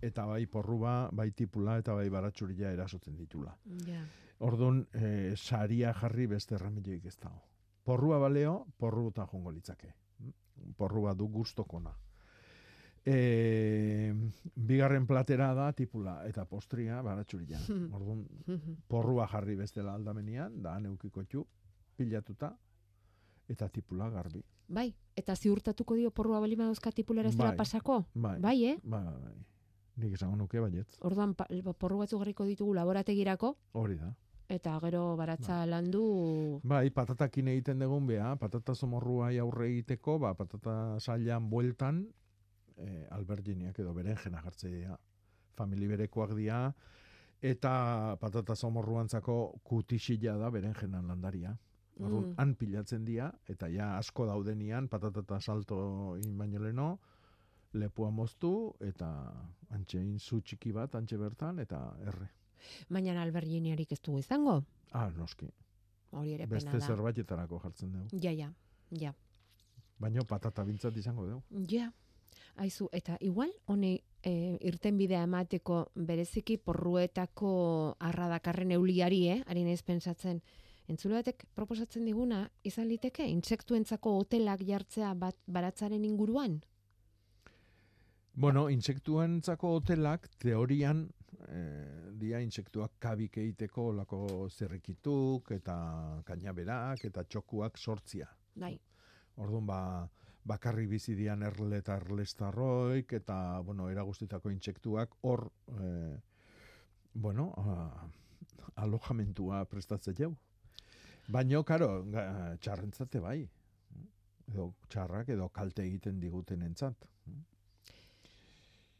eta bai porruba, bai tipula eta bai baratxuria erasotzen ditula. Ja. Orduan, e, saria jarri beste erremedioik ez dago. Porrua baleo, porruta jongo litzake. Porrua du gustokona. E, bigarren platera da tipula eta postria baratxuria. Orduan, porrua jarri bestela aldamenian, da neukiko txu, pilatuta, eta tipula garbi. Bai, eta ziurtatuko dio porrua bali dauzka tipulera ez Bai. pasako? Bai, Bai, eh? Bai, bai, bai. Nik esango nuke baietz. Orduan pa- porru batzuk garriko ditugu laborategirako Hori da. eta gero baratza landu Bai, patatakin egiten dugun bea, patata somorrua aurre egiteko, ba, patata sailan bueltan, e, alberginiak edo berenjena jartze dira. Famili berekoak dira, eta patata somorruantzako kutisila da berenjenan landaria. Orduan, Mm. han pilatzen dira, eta ja asko daudenian, patata salto in baino leno, lepua moztu, eta antxe zu txiki bat, antxe bertan, eta erre. Baina alberginiarik ez dugu izango. Ah, noski. Hori ere Beste pena da. zerbaitetarako jartzen dugu. Ja, ja, ja. Baina patata bintzat izango dugu. Ja. Aizu, eta igual, honi e, irten bidea emateko bereziki porruetako arradakarren euliari, eh? Ari naiz pentsatzen. Entzule batek proposatzen diguna, izan liteke, intsektuentzako hotelak jartzea bat, baratzaren inguruan? Bueno, intsektuentzako hotelak teorian eh, dia intsektuak kabik egiteko lako zerrikituk eta kainaberak eta txokuak sortzia. Bai. Orduan ba bakarri bizi dian erle eta erlestarroik eta bueno, era guztietako intsektuak hor eh, bueno, a, alojamentua prestatze jau. Baino, karo, txarrentzate bai. Edo txarrak edo kalte egiten diguten entzat.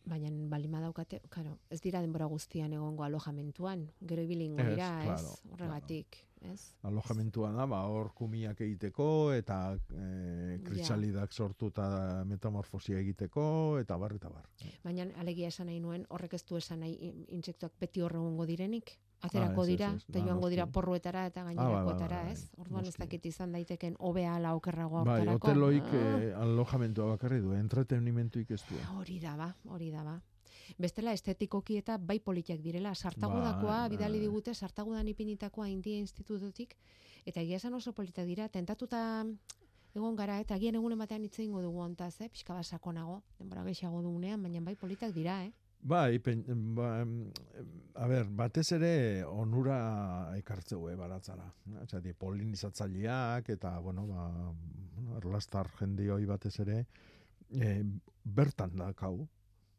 Baina balima daukate, claro, ez dira denbora guztian egongo alojamentuan, gero ibilingo Ez, dira, ez, claro, horregatik, ez? Alojamentua da, ba, hor kumiak egiteko, eta e, krisalidak sortu eta metamorfosia egiteko, eta bar, eta bar. Baina alegia esan nahi nuen, horrek ez du esan nahi in- intsektuak beti horre egongo direnik? Aterako Ah, dira, eta joango dira porruetara eta bai, gainerakoetara, bai, bai, ez? Orduan ez dakit izan daiteken hobea ala okerragoa Bai, hoteloik Ah, eh, alojamentua bakarri du, entretenimentuik ez du. Hori da ba, hori da ba. Bestela estetikoki eta bai politiak direla, sartagudakoa, Bai, bidali bai. digute, sartagudan ipinitakoa India Institututik, eta egia esan oso politak dira, tentatuta egon gara, eta agian egunen batean hitz egingo dugu ontaz, eh? pixka bat sakonago, denbora gehiago dugunean, baina bai politak dira, eh? Bai, pen, ba, a ber, batez ere onura ekartzeu baratzara. Osea, polinizatzaileak eta bueno, ba, erlastar jendioi batez ere e, bertan dakau.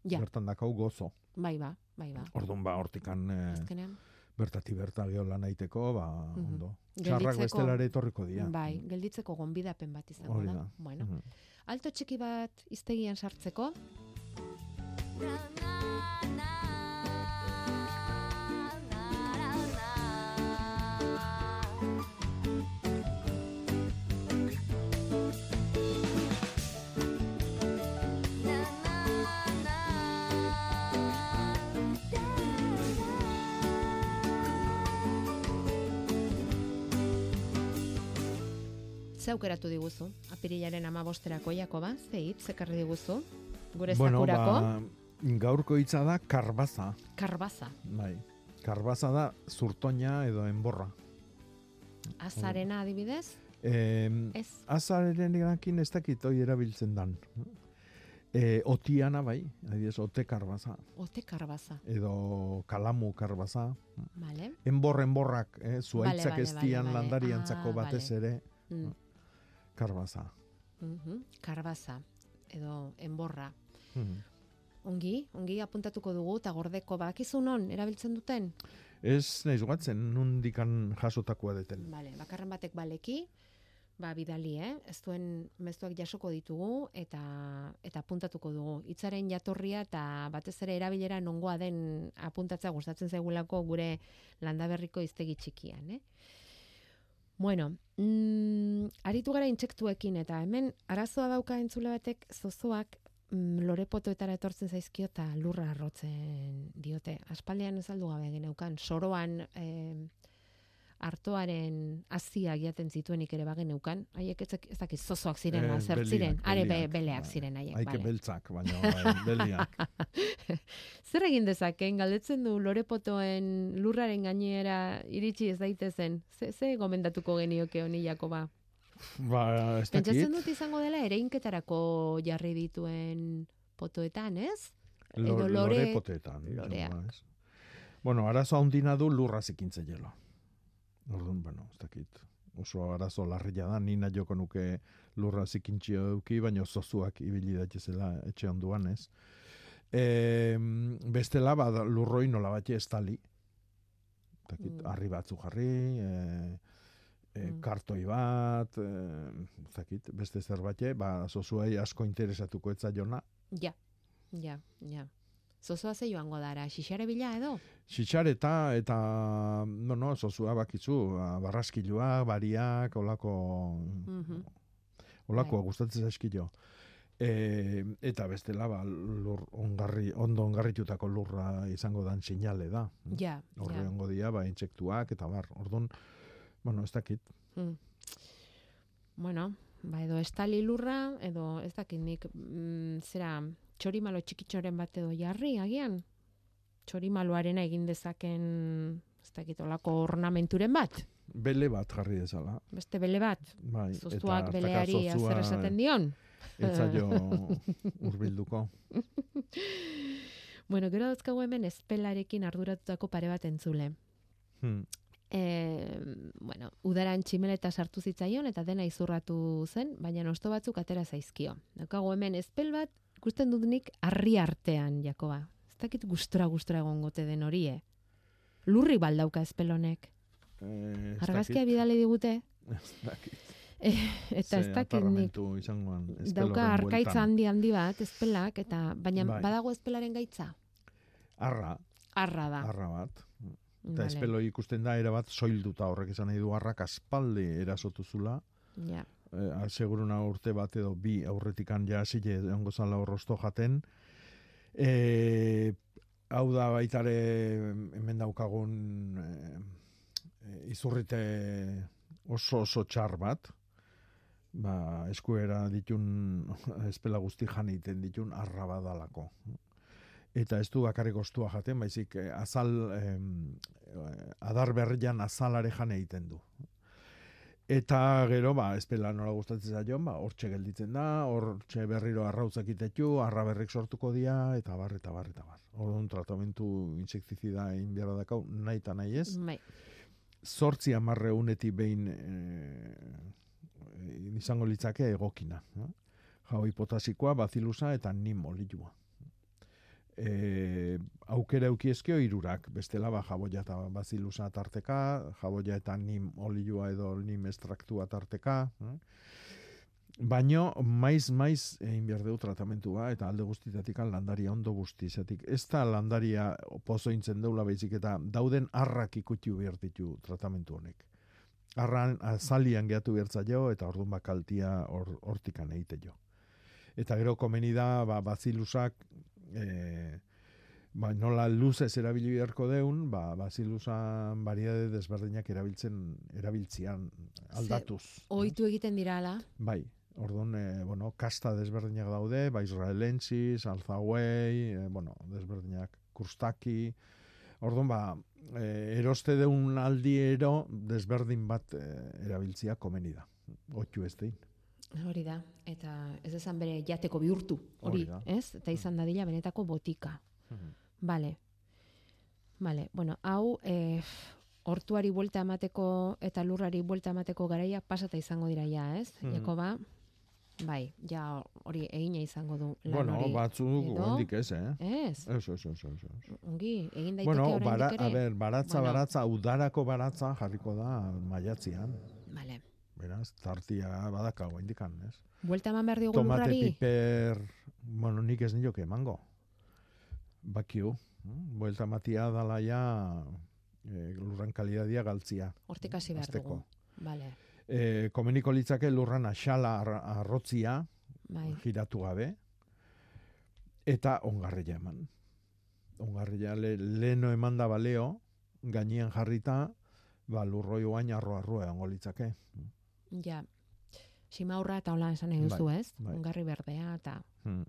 Ja. Bertan dakau gozo. Bai ba, bai ba. Orduan ba hortikan e, Azkenean. bertati berta geola naiteko, ba, Mhm. ondo. Txarrak bestelare etorriko dira. Bai, gelditzeko gonbidapen bat izango da. Bueno, Mhm. alto txiki bat iztegian sartzeko, ze aukeratu diguzu? Apirilaren amabosterako Jakoba, ze hitz ekarri diguzu? Gure Bueno, zakurako? ba, gaurko hitza da karbaza. Karbaza. Bai. Karbaza da zurtoina edo enborra. Azarena adibidez? Eh, Ez. Azaren erakin ez dakit hoi erabiltzen dan. E, otiana bai, adibidez, ote karbaza. Ote karbaza. Edo kalamu karbaza. Vale. Enbor, enborrak, eh, zuaitzak Vale, ez vale, dian vale, landariantzako Ah, batez ere Mm. karbaza. Mhm. Karbaza. Edo enborra. Mhm. Ongi, ongi apuntatuko dugu, eta gordeko bakizu non, erabiltzen duten? Ez naiz guatzen, nundikan jasotakoa deten. Vale, bakarren batek baleki, ba bidali, eh? Ez duen mezuak jasoko ditugu eta eta apuntatuko dugu. Hitzaren jatorria eta batez ere erabilera nongoa den apuntatzea gustatzen zaigulako gure landaberriko hiztegi txikian, eh? Bueno, mm, aritu gara intsektuekin eta hemen arazoa dauka entzule batek zozoak mm, lorepotoetara etortzen zaizkio eta lurra arrotzen diote. Aspaldean ez aldu gabe geneukan, soroan eh, artoaren haziak jaten zituenik ere bagen neukan. Haiek ez, dakiz zozoak ziren, Eh, eh, zer ziren, are be, beleak ziren haiek. Haike bale. beltzak, baina bai, beliak. Zer egin dezaken, galdetzen du lorepotoen lurraren gainera iritsi ez daitezen. Ze, ze gomendatuko genioke honi Jakoba? Ba, ez dakit. Pentsatzen dut izango dela ereinketarako jarri dituen potoetan, ez? Lo- Edo lore... lore loreak. da, ez? Bueno, arazo handina du lurra zikintze jelo. Orduan, bueno, ez dakit. Oso arazo larria da, nina joko nuke lurra zikintxio eduki, baina zozuak ibili daitezela etxe onduan, ez? E, bestela, ba, lurroi nola bat estali. Ez dakit, Mm. harri batzu jarri, e, e, Mm. kartoi bat, e, ez dakit, beste zerbait, ba, zozuei asko interesatuko etza jona, Ja, ja, ja. Zozoa ze joango dara, xixare bila edo? Sitxareta eta, no, no, zozua bakizu, ba, barraskilua, bariak, olako, Mhm. olako Bai. gustatzen zaizkio. E, eta bestela, ba, lur ongarri, ondo ongarritutako lurra izango dan sinale da. Ja, Horre ja. ongo dia, ba, intsektuak, eta bar, ordun, bueno, ez dakit. Mm. Bueno, ba edo estali lurra, edo ez dakit nik, mm, zera, txorimalo txikitxoren bat edo jarri, agian? Txorimaloarena egin dezaken, ez dakit, olako ornamenturen bat? Bele bat jarri dezala. Beste bele bat? Bai, hartaka beleari zozua, zer esaten dion? Ez zaio urbilduko. Bueno, gero dauzkagu hemen espelarekin arduratutako pare bat entzule. Hmm. E, bueno, udaran tximeleta sartu zitzaion eta dena izurratu zen, baina nosto batzuk atera zaizkio. Daukagu hemen espel bat, ikusten dut nik harri artean, Jakoba. Ez dakit gustora gustora egongote den horie. Lurri baldauka espel honek. Eh, Argazkia bidale digute. Ez dakit. E, eta ez dakit nik. Dauka arkaitza handi handi bat, espelak, eta baina Bai. badago espelaren gaitza. Arra, Arra da. arra bat. Eta Vale. espelo ikusten da era bat soilduta horrek esan nahi du arrak aspaldi erasotu zula. Ja. Eh, seguruna urte bat edo bi aurretikan ja hasile egongo zala horrosto jaten. E, hau da baitare hemen daukagun eh, izurrite oso oso txar bat. Ba, eskuera ditun espela guzti jan egiten ditun arra badalako. Eta ez du bakarrik ostua jaten, baizik eh, azal, em, eh, adar berrian azalare jan egiten du. Eta gero, ba, espela nola gustatzen zaion, ba, hortxe gelditzen da, hortxe berriro arrautzak itetu, arra berrik sortuko dia, eta bar, eta bar, eta bar. Orduan tratamentu insektizida egin behar dakau, nahi eta nahi ez. Bai. Zortzi amarre unetik behin e, izango litzake egokina. Eh? Jaui potasikoa, bazilusa eta nim olilua. E, aukera eukiezkio irurak, bestela ba, jaboia eta bazilusa tarteka, jaboia eta nim olilua edo nim estraktua tarteka. Eh? Baino, maiz, maiz, egin behar dugu tratamentua, eta alde guztitatik landaria ondo guzti, zetik ez da landaria pozointzen deula baizik, eta dauden arrak ikutiu behar ditu tratamentu honek. Arran, azalian gehatu behar jo, eta orduan bakaltia hor, hortikan egite jo. Eta gero komeni da, ba, bazilusak, e, ba, nola luzez erabili beharko deun, ba, bazilusan variade desberdinak erabiltzen, erabiltzian aldatuz. Oitu egiten dira ala. Bai, orduan, e, bueno, kasta desberdinak daude, ba, israelensis, alzauei, e, bueno, desberdinak kurstaki, orduan, ba, e, eroste deun aldiero desberdin bat e, erabiltzia komeni da. Oitu ez dein. Hori da, eta ez esan bere jateko bihurtu, hori, Hori da. ez? Eta izan dadila benetako botika. Vale. Vale, bueno, hau eh, hortuari buelta emateko eta lurrari buelta emateko garaia pasata izango dira ja, ez? Mhm. Jakoba, bai, ja hori egina izango du lan Bueno, hori. batzuk Edo? oraindik ez, eh? Ez? Ez, ez, ez, ez. Ongi, egin daiteke Bueno, bara, ere. a ber, baratza, Bueno. baratza, udarako baratza jarriko da maiatzian. Vale. Beraz, tartia badakago indikan, ez? Buelta eman behar diogu Tomate, lurrari? piper, bueno, nik ez nioke emango. Bakiu, mm? buelta matia dala ja e, lurran kalidadia galtzia. Hortik hasi behar Hasteko. dugu. Vale. E, komeniko litzake lurran asala ar- arrotzia, Bai. giratu gabe, eta ongarria eman. Ongarria le, leno eman da baleo, gainean jarrita, ba, lurroi oain arro-arroa egongo litzake. Ja, simaurra eta hola esan egin Bai, ez? bai. Ongarri berdea eta, Hmm.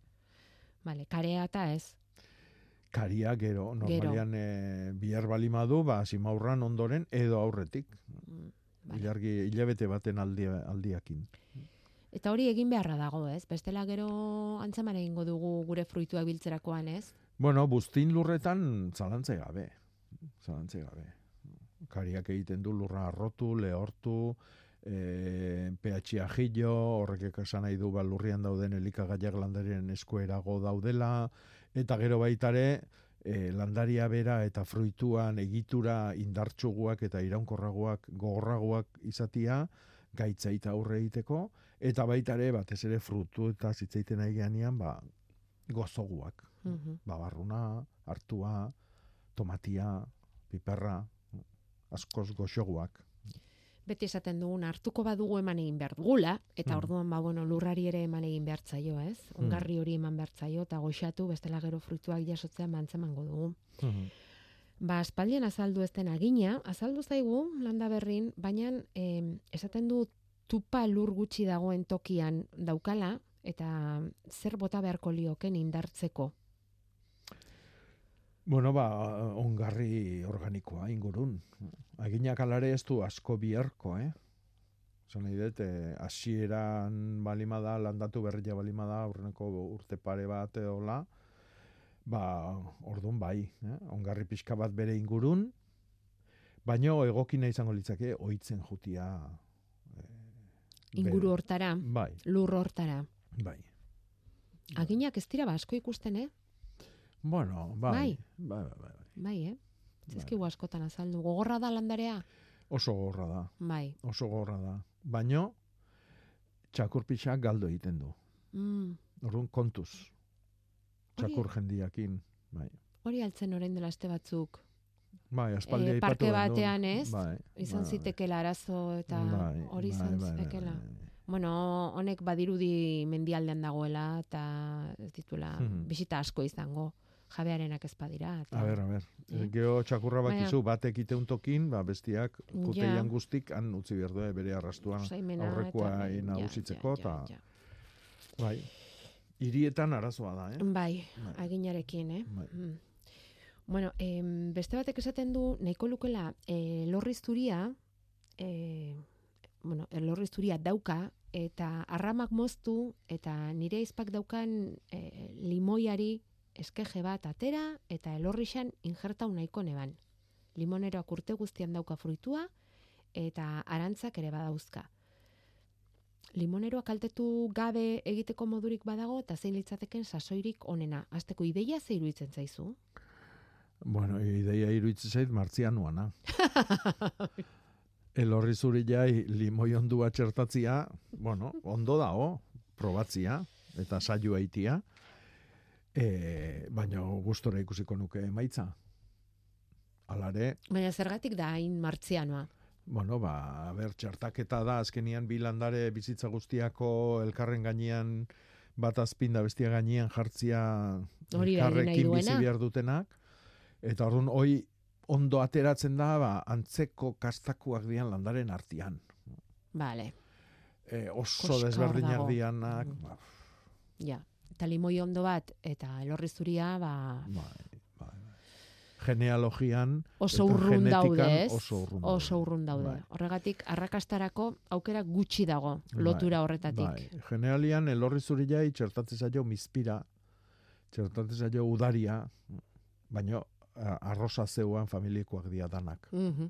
vale, karea eta ez. Karia gero, normalian e, bihar balima du, ba, simaurran ondoren edo aurretik. Mm, Ilargi, hilabete baten aldia, aldiakin. Eta hori egin beharra dago, ez? Bestela gero antzeman egingo dugu gure fruituak biltzerakoan, ez? Bueno, buztin lurretan zalantze gabe. Zalantze gabe. Kariak egiten du lurra arrotu, lehortu, e, pH ajillo, horrek esan nahi du ba, lurrian dauden elikagaiak landarien eskuerago daudela, eta gero baitare, e, landaria bera eta fruituan egitura indartsuguak eta iraunkorragoak, gogorragoak izatia, gaitza eta aurre egiteko, eta baitare batez ere frutu eta zitzaiten nahi geanean, ba, gozoguak Mhm. babarruna, hartua, tomatia, piperra, askoz goxoguak. Beti esaten dugun hartuko badugu eman egin behar dugula, eta Mm. orduan ba, bueno, lurrari ere eman egin behar zaio, ez? Mm. Ongarri hori eman behar zaio, eta goxatu, bestela gero fruituak jasotzean bantzemango dugu. Ba, aspaldian azaldu ez den agina, azaldu zaigu landa berrin, baina em, esaten du tupa lur gutxi dagoen tokian daukala, eta zer bota beharko lioken indartzeko. Bueno, ba, ongarri organikoa ingurun. Aginak alare ez du asko biherko, eh? Zan nahi dut, eh, hasieran balima da, landatu berria balima da, aurreneko urte pare bat edola, ba, ordun bai, eh? ongarri pixka bat bere ingurun, baino egokina izango litzake, oitzen jutia. Eh, Inguru hortara, Bai, lur hortara. bai. Aginak ez dira ba asko ikusten, eh? Bueno, bai. Bai. Bai, bai, bai. Bai, eh? Zizkigu askotan azaldu. Gogorra da landarea? Oso gorra da. Bai. Oso gorra da. Baino, txakurpixak galdo egiten du. Mm. Orduan kontuz. Txakur jendiakin. Bai. Hori altzen orain dela aste batzuk. Bai, aspaldi Eh, aipatu parke genuen. batean, ez? Bai. Izan bai, zitekela arazo eta bai, hori bai, izan bai, bai, bai. Bueno, honek badirudi mendialdean dagoela eta ez dituela Mhm. bisita asko izango jabearenak ez badira. Eta, A ber, a ber. Eh? Gero txakurra Baina- bakizu, batek iteun tokin, ba, bestiak Ja. puteian guztik han utzi behar du, eh, bere arrastuan aurrekoa eta- nagusitzeko, ja, ja, eta ja, bai. Hirietan arazoa da, eh? Bai, Bai. aginarekin, eh? Bai. Mm. Bueno, em, beste batek esaten du, nahiko lukela, e, lorri zuria, e, bueno, lorri zuria dauka, eta arramak moztu, eta nire izpak daukan e, limoiari eskeje bat atera, eta elorrixan injertau nahiko neban. Limoneroak urte guztian dauka fruitua, eta arantzak ere badauzka. Limoneroa kaltetu gabe egiteko modurik badago, eta zein litzateken sasoirik onena. Azteko ideia ze iruditzen zaizu? Bueno, ideia iruditzen zait martzianuana. Elorri zuri jai limoi ondua txertatzia, bueno, ondo dago, probatzia, eta saio aitia, e, baina gustora ikusiko nuke emaitza. Alare, Baina zergatik da hain martzianoa. bueno, ba, ber, txertaketa da, azkenian bi landare bizitza guztiako elkarren gainean bat azpinda bestia gainean jartzia Hori elkarrekin bizi behar dutenak. Eta orduan, hoi ondo ateratzen da, ba, antzeko kastakuak dian landaren artian. Vale, E, oso Koska hor desberdinak dago. dianak, Mm. ba, ja. Eta limoi ondo bat, eta elorri zuria, ba, bai, bai. genealogian oso urrun daude, ez? Oso urrun Oso urrun daude. Bai. Horregatik, arrakastarako aukera gutxi dago, Bai, lotura horretatik. Bai. Generalian elorri zuri jai txertatzen zaio mizpira, txertatzen zaio udaria, baino a- arroza zeuan familikoak dia danak. Mhm.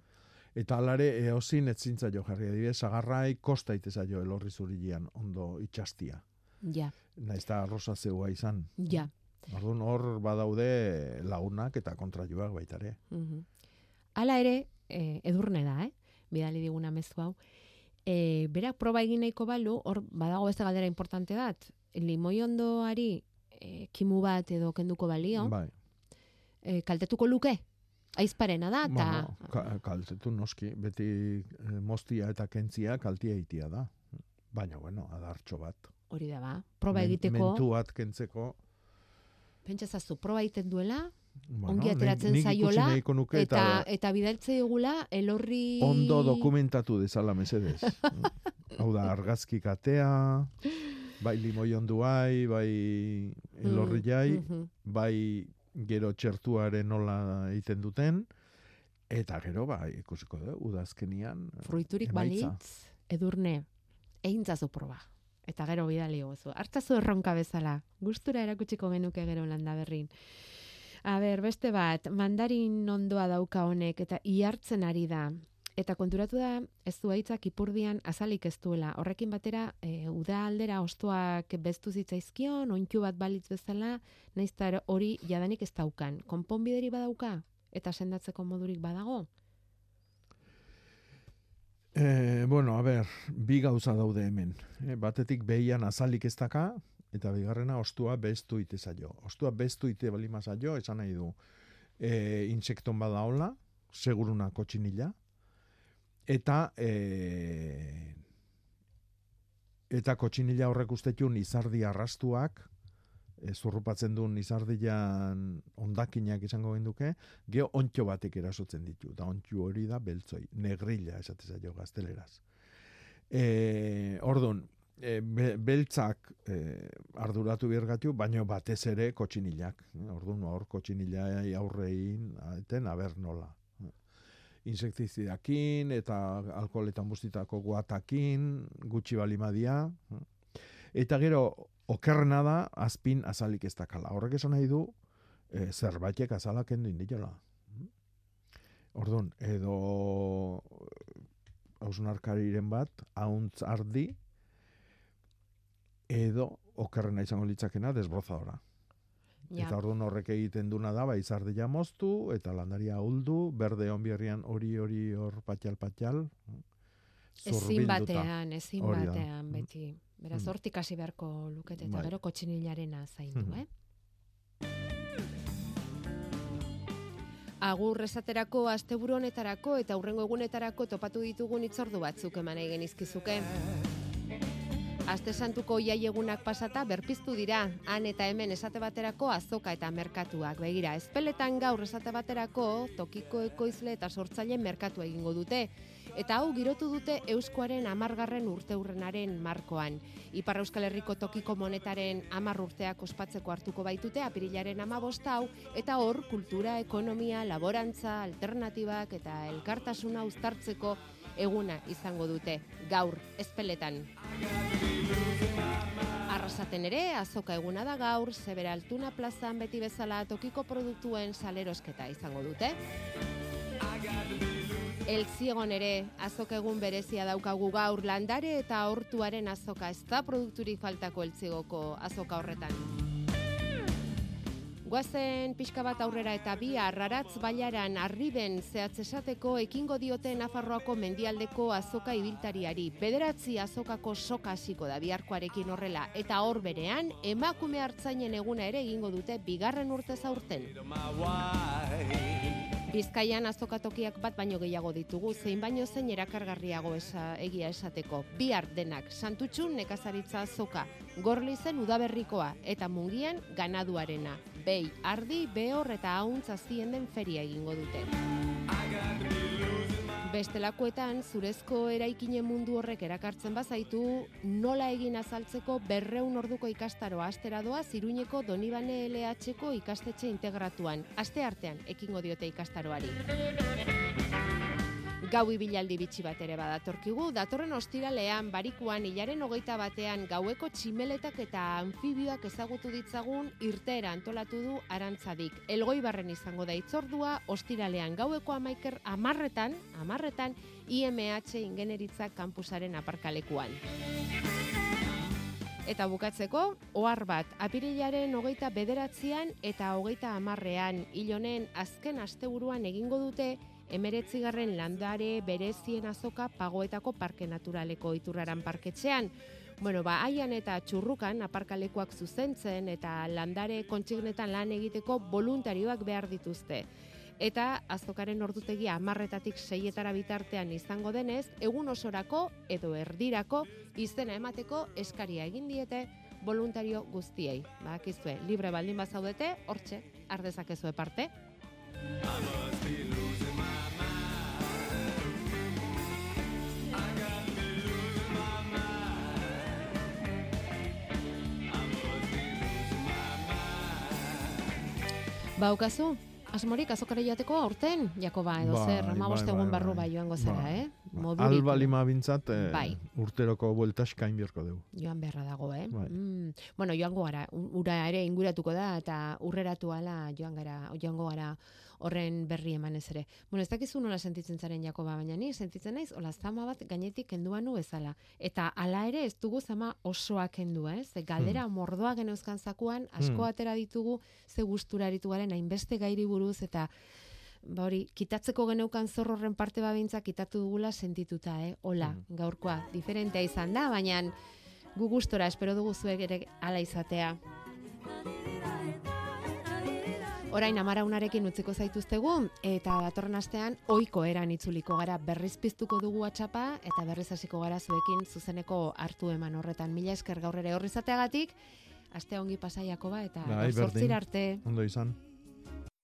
Eta alare eozin etzin zaio jarri adibidez, agarrai kosta ite zaio elorri zurilean ondo itxastia. Ja, Naiz eta arroza zeua izan. ja. Orduan hor badaude lagunak eta kontraioak baitare. Mhm. Hala ere, e, edurne da, eh? Bidali diguna mezu hau. E, berak proba egin nahiko balu, hor badago beste galdera importante bat. Limoi ondoari e, kimu bat edo kenduko balio, Bai. e, kaltetuko luke? Aizparena da, eta... Bueno, ka, kaltetu noski, beti eh, moztia eta kentzia kaltia itia da. Baina, bueno, adartxo bat. Hori da ba. Proba Men- egiteko, Mentu bat kentzeko, pentsazazu, proba egiten duela, Bueno, ongi ateratzen nik ikusi zaiola, nuke eta, eta- eta, bidaltze egula, elorri... Ondo dokumentatu dezala mesedez. Hau da, argazki katea, bai limoi onduai, bai elorri jai, mhm. bai gero txertuaren nola egiten duten, eta gero, bai, ikusiko da, udazkenian. Fruiturik emaitza. balitz, edurne, egintzazu proba. Eta gero bidali gozu. Hartzazu erronka bezala. Gustura erakutsiko genuke gero landa berrin. A ber, beste bat, mandarin ondoa dauka honek eta ihartzen ari da. Eta konturatu da, ez zuaitzak ipurdian azalik ez duela. Horrekin batera, e, uda aldera ostoak beztu zitzaizkion, ontxu bat balitz bezala, eta hori jadanik ez daukan. Konponbideri badauka? Eta sendatzeko modurik badago? E, bueno, a ber, bi gauza daude hemen. E, batetik behian azalik ez daka, eta bigarrena ostua bestu ite zaio. Ostua bestu ite balima zaio, esan nahi du, e, insekton bada hola, seguruna kotxinila, eta e, eta kotxinila horrek ustetun izardi arrastuak, e, zurrupatzen duen izardian ondakinak izango genduke, geho ontxo batek erasotzen ditu, eta ontxo hori da beltzoi, negrilla esate zaio gazteleraz. E, ordun, e, be, beltzak e, arduratu birgatu, baino batez ere kotxinilak. Ordun, hor kotxinilai aurrein, eten, aber nola. Insektizidakin eta alkoholetan bustitako guatakin, gutxi balimadia. Eta gero, okerrena da, azpin azalik ez dakala. Horrek esan nahi du, e, zerbaitek azalak kendu indiola. Orduan, edo hausnarkariren bat, hauntz ardi, edo okerrena izango litzakena desbrozadora. Ja. Eta orduan horrek egiten duna da, bai zardia moztu, eta landaria huldu, berde onbierrian hori hori hor patxal patxal. Ezin zurbilduta. batean, ezin batean, beti. Beraz, Mm. hortik hasi beharko lukete, eta Bai. gero kotxinilarena zaindu, Mhm. eh? Agur esaterako asteburu honetarako eta hurrengo egunetarako topatu ditugun itzordu batzuk eman nahi genizkizuke. Aste santuko jai egunak pasata berpiztu dira, han eta hemen esate baterako azoka eta merkatuak. Begira, ezpeletan gaur esate baterako tokiko ekoizle eta sortzaile merkatu egingo dute. Eta hau girotu dute Euskoaren amargarren urteurrenaren markoan. Ipar Euskal Herriko tokiko monetaren amar urteak ospatzeko hartuko baitute apirilaren amabost hau, eta hor kultura, ekonomia, laborantza, alternatibak eta elkartasuna uztartzeko eguna izango dute, gaur, ezpeletan. Arrasaten ere, azoka eguna da gaur, Zebera Altuna plazan beti bezala tokiko produktuen salerosketa izango dute. El Ziegon ere azoka egun berezia daukagu gaur landare eta hortuaren azoka ez da produkturik faltako eltzigoko azoka horretan. Guazen pixka bat aurrera eta bi arraratz baiaran arriben zehatz esateko ekingo diote Nafarroako mendialdeko azoka ibiltariari. Bederatzi azokako soka hasiko da biharkoarekin horrela eta hor berean emakume hartzainen eguna ere egingo dute bigarren urtez aurten. Bizkaian azokatokiak bat baino gehiago ditugu, zein baino zein erakargarriago esa, egia esateko. Bihar denak, santutxun nekazaritza azoka, gorlizen udaberrikoa, eta mungian ganaduarena. Bei, ardi, behor eta hauntz azien den feria egingo dute. Bestelakoetan, zurezko eraikine mundu horrek erakartzen bazaitu, nola egin azaltzeko berreun orduko ikastaroa astera doa ziruñeko Donibane LH-ko ikastetxe integratuan. Aste artean, ekingo diote ikastaroari. Gau ibilaldi bitxi bat ere badatorkigu, datorren ostiralean barikuan hilaren hogeita batean gaueko tximeletak eta anfibioak ezagutu ditzagun irteera antolatu du arantzadik. Elgoi barren izango da itzordua, ostiralean gaueko amaiker amarretan, amarretan, IMH ingeneritza kampusaren aparkalekuan. Eta bukatzeko, ohar bat, apirilaren hogeita bederatzean eta hogeita amarrean, hilonen azken asteburuan egingo dute, emeretzigarren landare berezien azoka pagoetako parke naturaleko iturraran parketxean. Bueno, ba, haian eta txurrukan aparkalekuak zuzentzen eta landare kontsignetan lan egiteko voluntarioak behar dituzte. Eta azokaren ordutegia amarretatik seietara bitartean izango denez, egun osorako edo erdirako izena emateko eskaria egin diete voluntario guztiei. Bakizue, libre baldin bazaudete, hortxe, ardezakezue parte. Baukazu, asmorik azokara joateko aurten, Jakoba, edo Bai, zer, ama bai, egun bai, barru bai. bai joango zera, Bai. eh? Modurik. Alba lima bintzat, eh, Bai. urteroko buelta eskain biorko dugu. Joan beharra dago, eh? Bai. Mm. Bueno, joango gara, ura ere inguratuko da, eta urreratu ala joan gara, joango gara horren berri emanez ere. Bueno, ez dakizu nola sentitzen zaren Jakoba, baina ni sentitzen naiz, hola zama bat gainetik kenduan nu bezala. Eta hala ere ez dugu zama osoa kendu, eh? Ze galdera mordoa geneuzkan zakuan, asko Hmm. atera ditugu, ze gustura garen, hainbeste gairi buruz, eta ba hori, kitatzeko geneukan zor horren parte babintza kitatu dugula sentituta, eh? Hola, gaurkoa, diferentea izan da, baina gu gustora espero dugu zuek ere hala izatea. Orain amaraunarekin utziko zaituztegu eta datorren astean ohiko eran itzuliko gara. Berriz piztuko dugu atxapa eta berriz hasiko gara zuekin zuzeneko hartu eman horretan. Mila esker gaur ere horri izateagatik. Astea ongi pasaiako ba eta Bai, arte. Ondo izan.